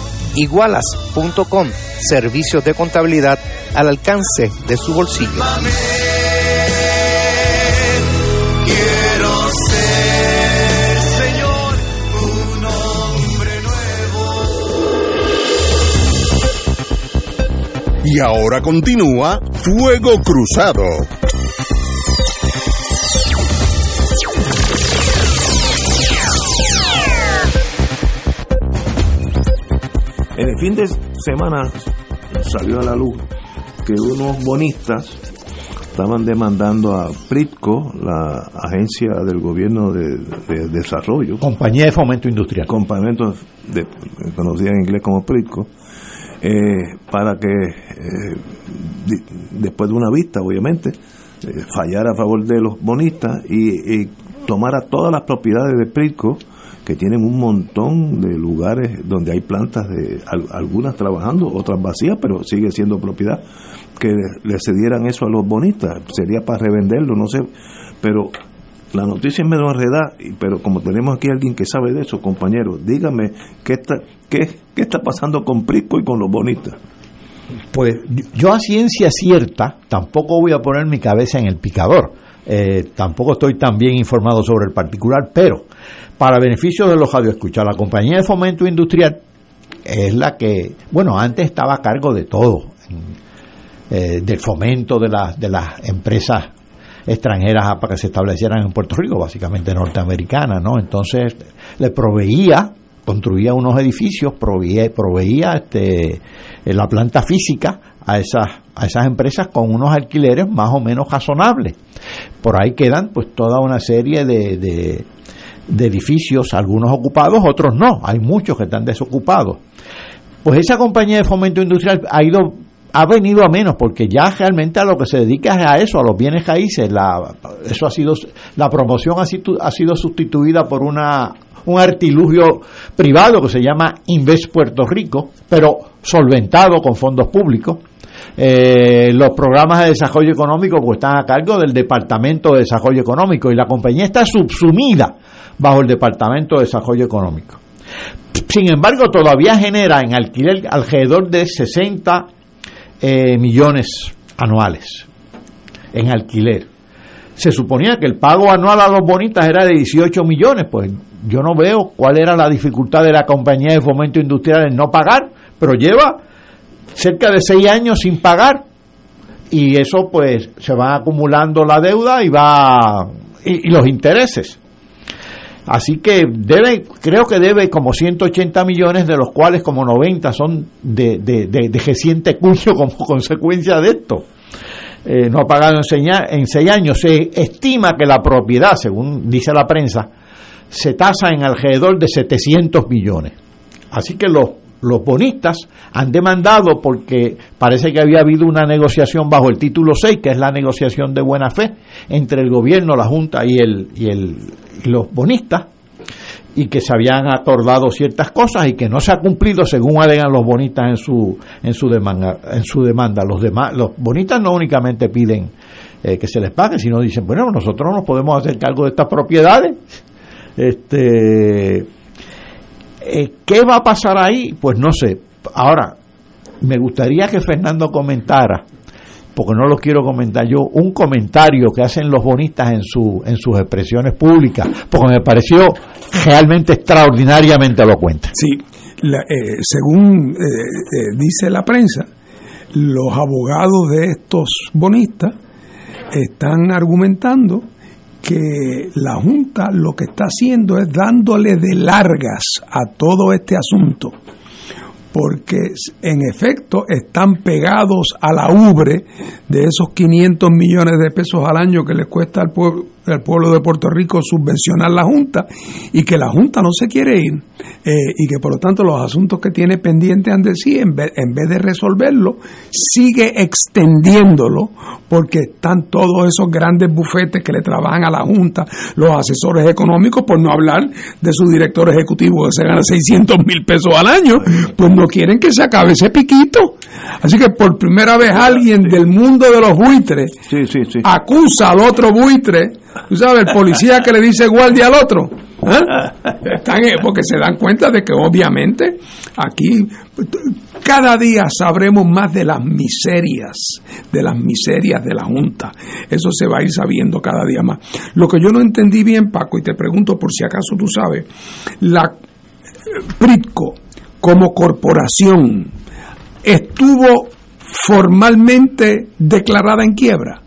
Igualas.com, servicios de contabilidad al alcance de su bolsillo. Quiero ser, Señor, un hombre nuevo. Y ahora continúa Fuego Cruzado. En el fin de semana salió a la luz que unos bonistas estaban demandando a Pritco, la agencia del gobierno de, de desarrollo. Compañía de Fomento Industrial. Compañía de, conocida en inglés como Pritco, eh, para que eh, di- después de una vista, obviamente, eh, fallara a favor de los bonistas y, y tomara todas las propiedades de Pritco que tienen un montón de lugares donde hay plantas de al- algunas trabajando, otras vacías, pero sigue siendo propiedad, que le, cedieran eso a los bonistas, sería para revenderlo, no sé, pero la noticia es medio enredada, pero como tenemos aquí alguien que sabe de eso, compañero, dígame qué está, qué, qué está pasando con Prisco y con los bonistas. Pues yo a ciencia cierta tampoco voy a poner mi cabeza en el picador. Eh, tampoco estoy tan bien informado sobre el particular, pero para beneficio de los radioescuchas, la compañía de fomento industrial es la que, bueno, antes estaba a cargo de todo, eh, del fomento de, las de las empresas extranjeras para que se establecieran en Puerto Rico, básicamente norteamericanas, ¿no? Entonces le proveía, construía unos edificios, proveía, proveía este, eh, la planta física a esas, a esas empresas con unos alquileres más o menos razonables. Por ahí quedan pues toda una serie de, de, edificios, algunos ocupados, otros no, hay muchos que están desocupados. Pues esa compañía de fomento industrial ha ido ha venido a menos porque ya realmente a lo que se dedica es a eso, a los bienes raíces. La, eso ha sido la promoción ha sido, ha sido sustituida por una un artilugio privado que se llama Invest Puerto Rico, pero solventado con fondos públicos. Eh, los programas de desarrollo económico pues están a cargo del Departamento de Desarrollo Económico y la compañía está subsumida bajo el Departamento de Desarrollo Económico. Sin embargo, todavía genera en alquiler alrededor de 60 eh, millones anuales en alquiler. Se suponía que el pago anual a los bonitas era de 18 millones, pues yo no veo cuál era la dificultad de la compañía de fomento industrial en no pagar, pero lleva cerca de seis años sin pagar y eso pues se va acumulando la deuda y va y, los intereses. Así que debe, creo que debe como 180 millones, de los cuales como 90 son de, de, de, de reciente cuño como *laughs* consecuencia de esto. Eh, no ha pagado en seis, en seis años. Se estima que la propiedad, según dice la prensa, se tasa en alrededor de 700 millones. Así que los, los bonistas han demandado porque parece que había habido una negociación bajo el título 6, que es la negociación de buena fe entre el gobierno, la Junta y, el, y, el, y los bonistas, y que se habían acordado ciertas cosas y que no se ha cumplido según alegan los bonistas en su en su demanda en su demanda. Los demás los bonistas no únicamente piden eh, que se les pague sino dicen bueno nosotros no nos podemos hacer cargo de estas propiedades este eh, qué va a pasar ahí pues no sé ahora me gustaría que Fernando comentara porque no lo quiero comentar yo, un comentario que hacen los bonistas en, su, en sus expresiones públicas, porque me pareció realmente extraordinariamente elocuente. Sí, la- eh, según eh, eh, dice la prensa, los abogados de estos bonistas están argumentando que la Junta lo que está haciendo es dándole de largas a todo este asunto, porque en efecto están pegados a la ubre de esos 500 millones de pesos al año que les cuesta al pueblo, al pueblo de Puerto Rico subvencionar la Junta y que la Junta no se quiere ir eh, y que por lo tanto los asuntos que tiene pendiente ante sí, en vez, en vez de resolverlo, sigue extendiéndolo porque están todos esos grandes bufetes que le trabajan a la Junta, los asesores económicos, por no hablar de su director ejecutivo que se gana 600 mil pesos al año, pues no quieren que se acabe ese piquito. Así que por primera vez alguien del mundo de los buitres acusa al otro buitre, tú sabes, el policía que le dice guardia al otro. ¿eh? Eh, porque se dan cuenta de que obviamente aquí cada día sabremos más de las miserias, de las miserias de la Junta. Eso se va a ir sabiendo cada día más. Lo que yo no entendí bien, Paco, y te pregunto por si acaso tú sabes, la Pritco como corporación estuvo formalmente declarada en quiebra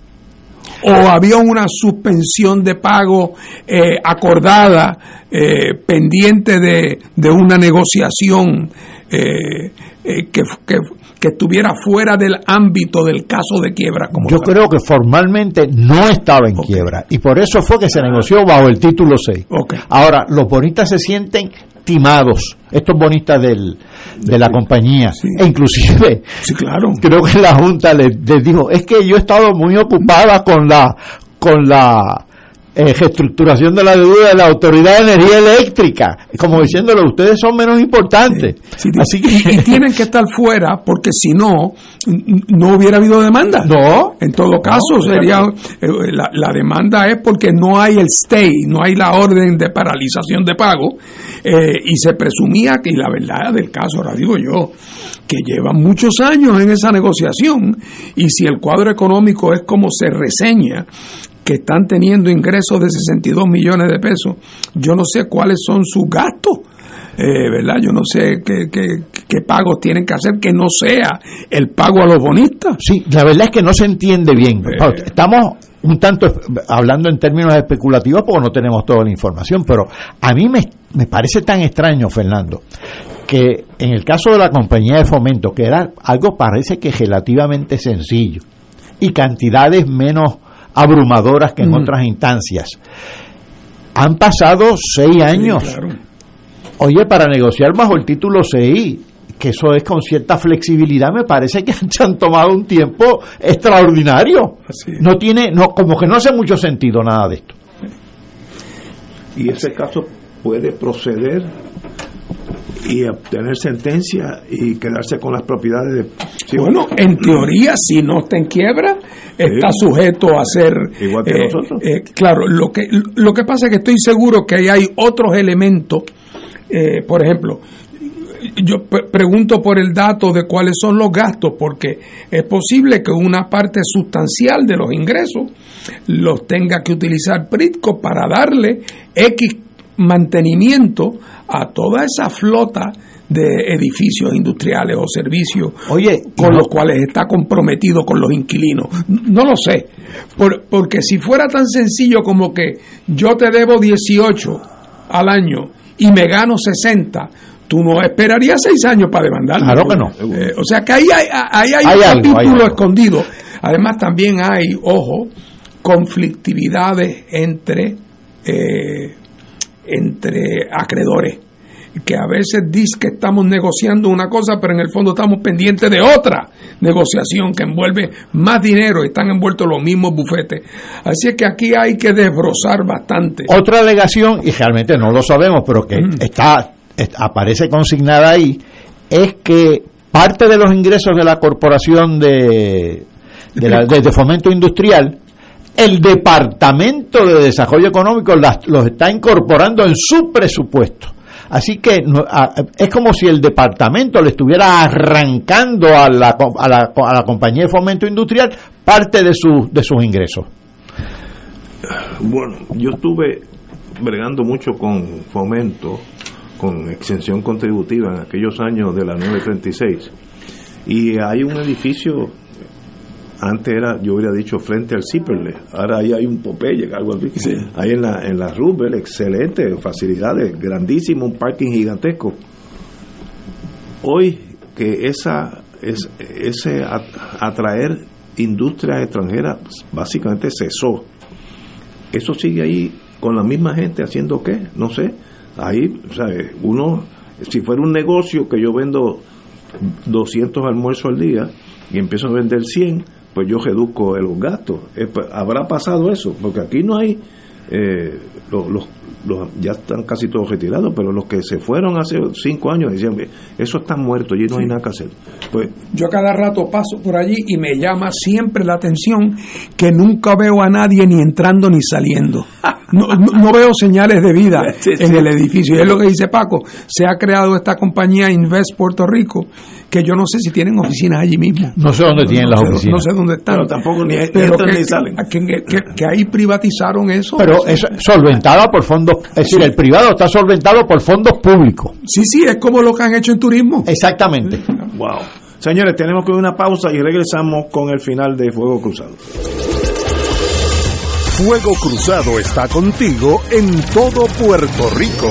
o había una suspensión de pago eh, acordada eh, pendiente de, de una negociación eh, eh, que, que, que estuviera fuera del ámbito del caso de quiebra como Yo creo que formalmente no estaba en quiebra y por eso fue que se negoció bajo el título 6. Ahora, los bonistas se sienten timados, estos bonistas del, de la compañía, e inclusive creo que la Junta les, les dijo, es que yo he estado muy ocupada con la con la reestructuración de la deuda de la Autoridad de Energía Eléctrica, como diciéndole, ustedes son menos importantes. Así que y, y tienen que estar fuera porque si no no hubiera habido demanda. No. En todo caso sería eh, la, la demanda es porque no hay el stay no hay la orden de paralización de pago eh, y se presumía que y la verdad del caso ahora digo yo que llevan muchos años en esa negociación y si el cuadro económico es como se reseña que están teniendo ingresos de 62 millones de pesos, yo no sé cuáles son sus gastos, eh, ¿verdad? Yo no sé qué, qué, qué pagos tienen que hacer que no sea el pago a los bonistas. Sí, la verdad es que no se entiende bien. Estamos un tanto hablando en términos especulativos porque no tenemos toda la información, pero a mí me, me parece tan extraño, Fernando, que en el caso de la compañía de fomento, que era algo parece que relativamente sencillo y cantidades menos abrumadoras que en Mm. otras instancias, han pasado seis años. Oye, para negociar bajo el título 6, que eso es con cierta flexibilidad, me parece que *laughs* se han tomado un tiempo extraordinario. No tiene, no, como que no hace mucho sentido nada de esto. y ese caso puede proceder y obtener sentencia y quedarse con las propiedades de sí, Bueno, en teoría, si no está en quiebra, está Sí. sujeto a ser. Igual que eh, nosotros. eh, claro, lo que, lo que pasa es que estoy seguro que hay otros elementos. eh, por ejemplo, yo pre- pregunto por el dato de cuáles son los gastos, porque es posible que una parte sustancial de los ingresos los tenga que utilizar Pritco para darle X mantenimiento a toda esa flota de edificios industriales o servicios Oye, con no- los cuales está comprometido con los inquilinos. No lo sé, por- porque si fuera tan sencillo como que yo te debo 18 al año y me gano 60, tú no esperarías seis años para demandar. Claro que no. Eh, o sea que ahí hay, ahí hay Hay un algo, capítulo hay escondido. Además también hay, ojo, conflictividades entre, eh, entre acreedores que a veces dice que estamos negociando una cosa, pero en el fondo estamos pendientes de otra negociación que envuelve más dinero y están envueltos los mismos bufetes. Así es que aquí hay que desbrozar bastante. Otra alegación, y realmente no lo sabemos, pero que está, est- aparece consignada ahí, es que parte de los ingresos de la corporación de, de, la- de- de fomento industrial, el Departamento de Desarrollo Económico las- los está incorporando en su presupuesto. Así que no- a- es como si el departamento le estuviera arrancando a la, a la, a la compañía de fomento industrial parte de, su, de sus ingresos. Bueno, yo estuve bregando mucho con fomento, con exención contributiva en aquellos años de la 936. Y hay un edificio, antes era, yo hubiera dicho, frente al Ciperle, ahora ahí hay un Popeye, algo así. Ahí en la, en la Roosevelt, excelente, facilidades, grandísimo, un parking gigantesco. Hoy que esa, es, ese at- atraer industrias extranjeras básicamente cesó eso sigue ahí con la misma gente haciendo qué, no sé. Ahí, ¿sabe? uno, si fuera un negocio que yo vendo 200 almuerzos al día y empiezo a vender 100, pues yo reduzco los gastos. Eh, pues, Habrá pasado eso, porque aquí no hay, eh, los, los- los- ya están casi todos retirados, pero los que se fueron hace 5 años decían, eso está muerto, allí no hay nada que hacer. Pues Yo cada rato paso por allí y me llama siempre la atención que nunca veo a nadie ni entrando ni saliendo. No, no- no veo señales de vida *laughs* en el edificio. Y es lo que dice Paco. Se ha creado esta compañía Invest Puerto Rico, que yo no sé si tienen oficinas allí mismo. No sé dónde tienen las oficinas. No sé dónde están. Pero tampoco ni- Pero entran que, ni salen. Que, que- que ahí privatizaron eso. Pero es solventada por fondos, es decir, el privado está solventado por fondos públicos. Sí, sí, es como lo que han hecho en turismo. Exactamente. Wow. Señores, tenemos que ir una pausa y regresamos con el final de Fuego Cruzado. Fuego Cruzado está contigo en todo Puerto Rico.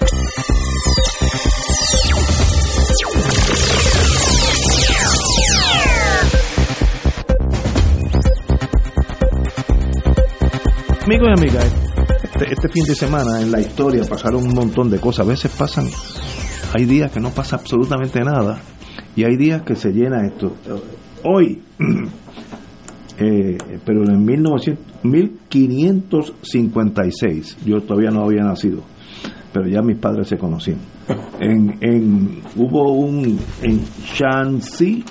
Amigos y amigas, este, este fin de semana en la historia pasaron un montón de cosas. A veces pasan, hay días que no pasa absolutamente nada y hay días que se llena esto. Hoy, *clears throat* eh, pero en 1900 1556, yo todavía no había nacido, pero ya mis padres se conocían. En, en, hubo un en Shanxi,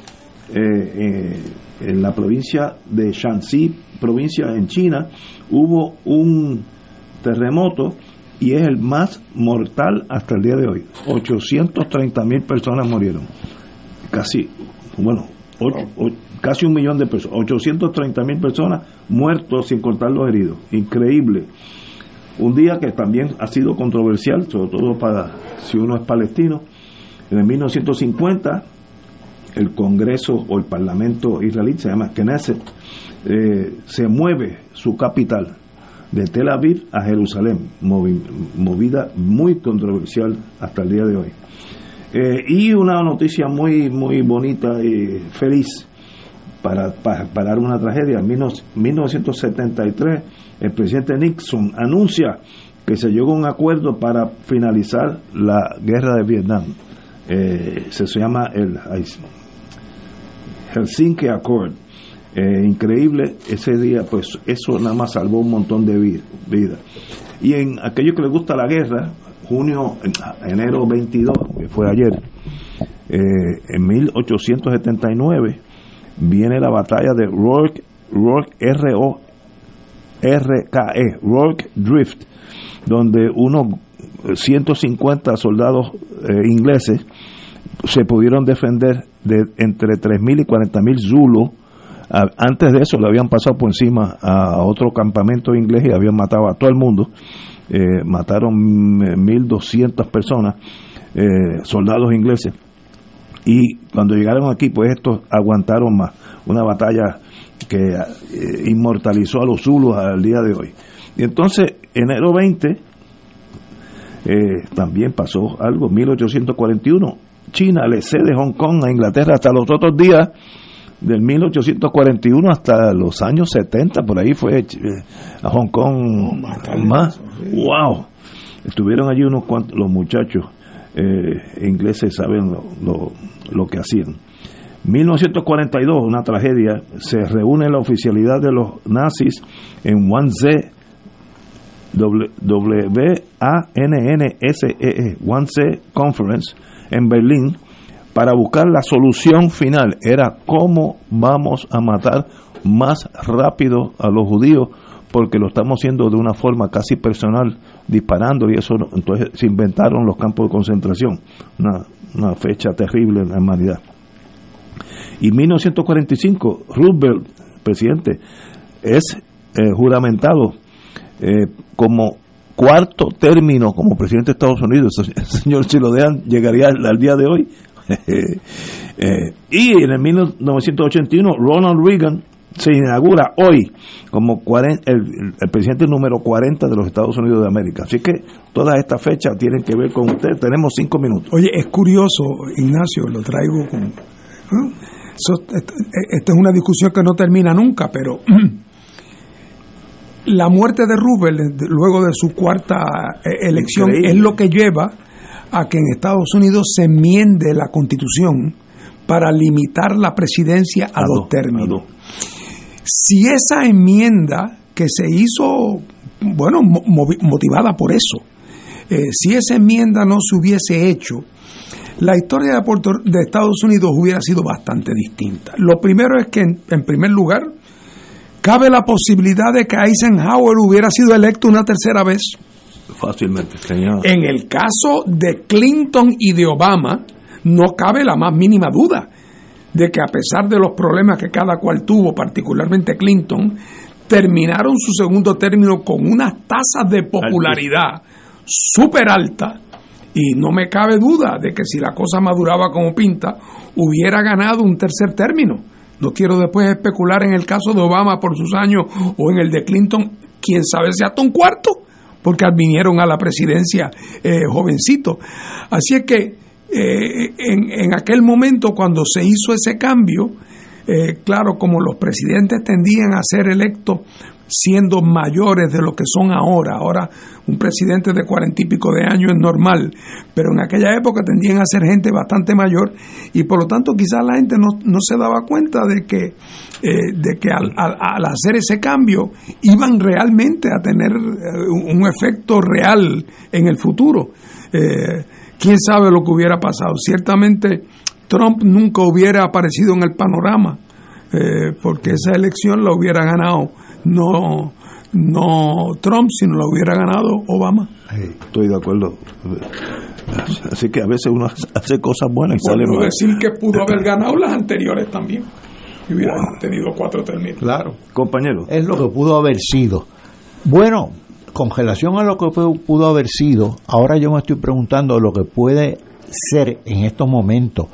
eh, eh, en la provincia de Shanxi, provincia en China, hubo un terremoto y es el más mortal hasta el día de hoy. 830 mil personas murieron. Casi, bueno, ocho- o- casi un millón de personas. 830 mil personas muertos sin contar los heridos. Increíble. Un día que también ha sido controversial, sobre todo para si uno es palestino. En el 1950, el Congreso o el Parlamento israelí, se llama Knesset, eh, se mueve su capital de Tel Aviv a Jerusalén, movi- movida muy controversial hasta el día de hoy. Eh, y una noticia muy muy bonita y feliz para, para parar una tragedia. En 19- 1973, el presidente Nixon anuncia que se llegó a un acuerdo para finalizar la guerra de Vietnam. Eh, se llama el Helsinki Accord. Eh, increíble ese día, pues eso nada más salvó un montón de vi- vidas. Y en aquello que les gusta la guerra, junio, en- enero 22, que fue ayer, eh, en 1879 viene la batalla de Rourke, Rourke R.O. RKE, Rourke Drift, donde unos 150 soldados eh, ingleses se pudieron defender de entre 3.000 y 40.000 Zulu. A- Antes de eso le habían pasado por encima a otro campamento inglés y habían matado a todo el mundo. Eh, mataron mm, 1.200 personas, eh, soldados ingleses. Y cuando llegaron aquí, pues estos aguantaron más. Una batalla que eh, inmortalizó a los Zulus al día de hoy. Y entonces, enero 20, eh, también pasó algo, 1841. China le cede Hong Kong a Inglaterra hasta los otros días del 1841 hasta los años 70, por ahí fue eh, a Hong Kong más. ¡Wow! Estuvieron allí unos cuantos, los muchachos eh, ingleses saben lo, lo, lo que hacían. 1942, una tragedia, se reúne la oficialidad de los nazis en Wannsee, W-A-N-N-S-E-E, Wannsee Conference, en Berlín, para buscar la solución final. Era cómo vamos a matar más rápido a los judíos, porque lo estamos haciendo de una forma casi personal, disparando, y eso, entonces se inventaron los campos de concentración. Una, fecha terrible en la humanidad. Y 1945, Roosevelt, presidente, es eh, juramentado eh, como cuarto término como presidente de Estados Unidos. *laughs* El señor, si lo dejan, llegaría al día de hoy. *laughs* Eh, y en el 1981, Ronald Reagan se inaugura hoy como el, el presidente número 40 de los Estados Unidos de América. Así que todas estas fechas tienen que ver con usted. Tenemos cinco minutos. Oye, es curioso, Ignacio, lo traigo con... ¿eh? Esto, esto es una discusión que no termina nunca, pero *clears throat* la muerte de Rubel luego de su cuarta eh, elección Increíble. es lo que lleva a que en Estados Unidos se enmiende la constitución para limitar la presidencia a, dos términos. Si esa enmienda que se hizo, bueno, motivada por eso, eh, si esa enmienda no se hubiese hecho, la historia de, Puerto, de Estados Unidos hubiera sido bastante distinta. Lo primero es que, en, en primer lugar, cabe la posibilidad de que Eisenhower hubiera sido electo una tercera vez. Fácilmente, señor. En el caso de Clinton y de Obama, no cabe la más mínima duda de que a pesar de los problemas que cada cual tuvo, particularmente Clinton, terminaron su segundo término con unas tasas de popularidad súper altas y no me cabe duda de que si la cosa maduraba como pinta, hubiera ganado un tercer término. No quiero después especular en el caso de Obama por sus años o en el de Clinton, quién sabe si hasta un cuarto, porque vinieron a la presidencia eh, jovencito. Así es que eh, en, en aquel momento cuando se hizo ese cambio, eh, claro, como los presidentes tendían a ser electos siendo mayores de lo que son ahora. Ahora un presidente de cuarenta y pico de años es normal, pero en aquella época tendían a ser gente bastante mayor y por lo tanto quizás la gente no, no se daba cuenta de que, eh, de que al, al- hacer ese cambio iban realmente a tener eh, un efecto real en el futuro. Eh, ¿Quién sabe lo que hubiera pasado? Ciertamente Trump nunca hubiera aparecido en el panorama porque esa elección la hubiera ganado no no Trump, sino la hubiera ganado Obama. Estoy de acuerdo. Así que a veces uno hace cosas buenas y sale no mal. decir que pudo haber ganado las anteriores también. Y hubieran tenido cuatro términos. Claro. Compañero. Es lo que pudo haber sido. Bueno, con relación a lo que pu- pudo haber sido, ahora yo me estoy preguntando lo que puede ser en estos momentos.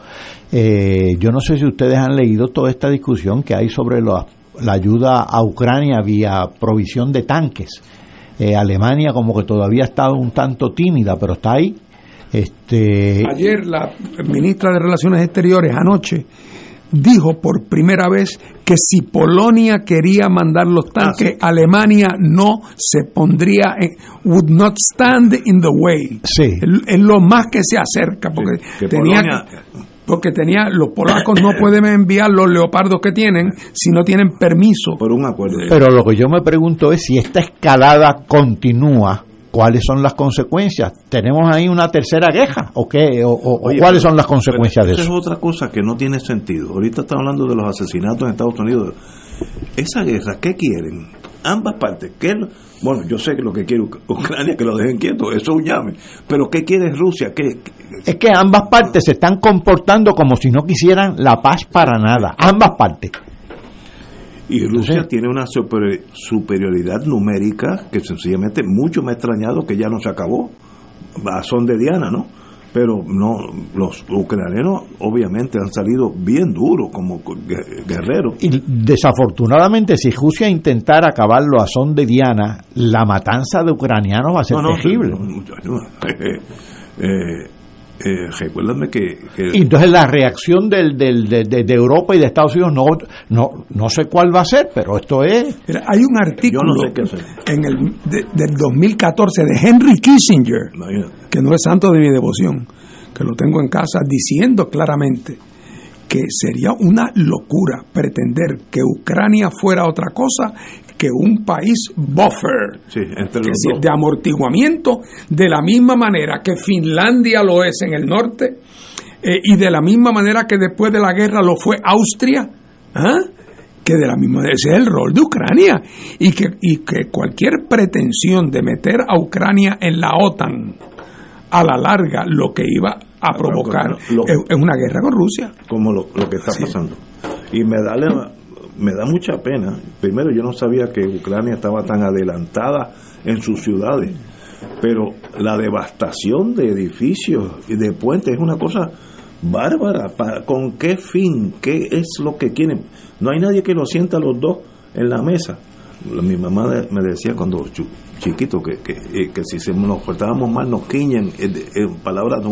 Eh, yo no sé si ustedes han leído toda esta discusión que hay sobre la, la ayuda a Ucrania vía provisión de tanques. Eh, Alemania como que todavía estado un tanto tímida, pero está ahí. Este, Ayer la ministra de Relaciones Exteriores, anoche, dijo por primera vez que si Polonia quería mandar los tanques, Alemania no se pondría, en, would not stand in the way. Sí. Es lo más que se acerca, porque que tenía Polonia- porque tenía los polacos no pueden enviar los leopardos que tienen si no tienen permiso. Por un acuerdo. Pero lo que yo me pregunto es si esta escalada continúa, ¿cuáles son las consecuencias? ¿Tenemos ahí una tercera guerra o qué? ¿O, o- o Oye, cuáles pero- son las consecuencias pero de esa eso? es otra cosa que no tiene sentido. Ahorita estamos hablando de los asesinatos en Estados Unidos. Esa guerra, ¿qué quieren? Ambas partes. ¿qué es lo- bueno, yo sé que lo que quiere Uc- Ucrania que lo dejen quieto, eso es un llame. Pero ¿qué quiere Rusia? ¿Qué, Es que ambas partes se están comportando como si no quisieran la paz para nada. Ambas partes. Y Rusia tiene una super- superioridad numérica que sencillamente mucho me ha extrañado que ya no se acabó. A son de Diana, ¿no? Pero no, los ucranianos obviamente han salido bien duros como gue- guerreros. Y desafortunadamente, si Rusia intentara acabarlo a son de Diana, la matanza de ucranianos va a ser No, no, terrible. no, eh, eh, recuérdame que, que- Y entonces la reacción del, del- de, de- de Europa y de Estados Unidos no, no, no sé cuál va a ser, pero esto es... Mira, Hay un artículo no sé en el de- del 2014 de Henry Kissinger, que no es santo de mi devoción, que lo tengo en casa, diciendo claramente que sería una locura pretender que Ucrania fuera otra cosa que un país buffer, sí, entre los dos. de amortiguamiento, de la misma manera que Finlandia lo es en el norte, eh, y de la misma manera que después de la guerra lo fue Austria, ¿ah? que de la misma ese es el rol de Ucrania y que, y que cualquier pretensión de meter a Ucrania en la OTAN a la larga lo que iba a provocar lo- es, es una guerra con Rusia. como lo, lo que está pasando. Y me da, la- me da mucha pena. Primero, yo no sabía que Ucrania estaba tan adelantada en sus ciudades, pero la devastación de edificios y de puentes es una cosa bárbara. ¿Para- ¿Con qué fin? ¿Qué es lo que quieren? No hay nadie que lo sienta los dos en la mesa. Mi mamá de- me decía cuando chiquito que, que, eh, que si nos portábamos mal nos quiñen, eh, de- en palabras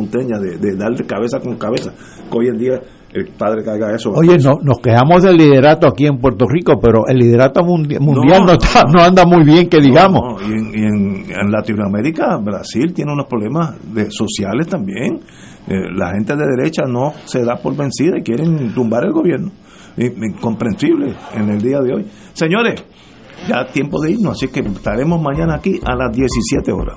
de, de darle cabeza con cabeza. Que hoy en día el padre que haga eso. Oye, no, nos quejamos del liderato aquí en Puerto Rico, pero el liderato mundi- mundial no, No, está- no anda muy bien, que digamos. No, y en, y en- en Latinoamérica, Brasil tiene unos problemas de, sociales también. Eh, la gente de derecha no se da por vencida y quieren tumbar el gobierno. Incomprensible en el día de hoy. Señores, ya tiempo de irnos, así que estaremos mañana aquí a las 17 horas.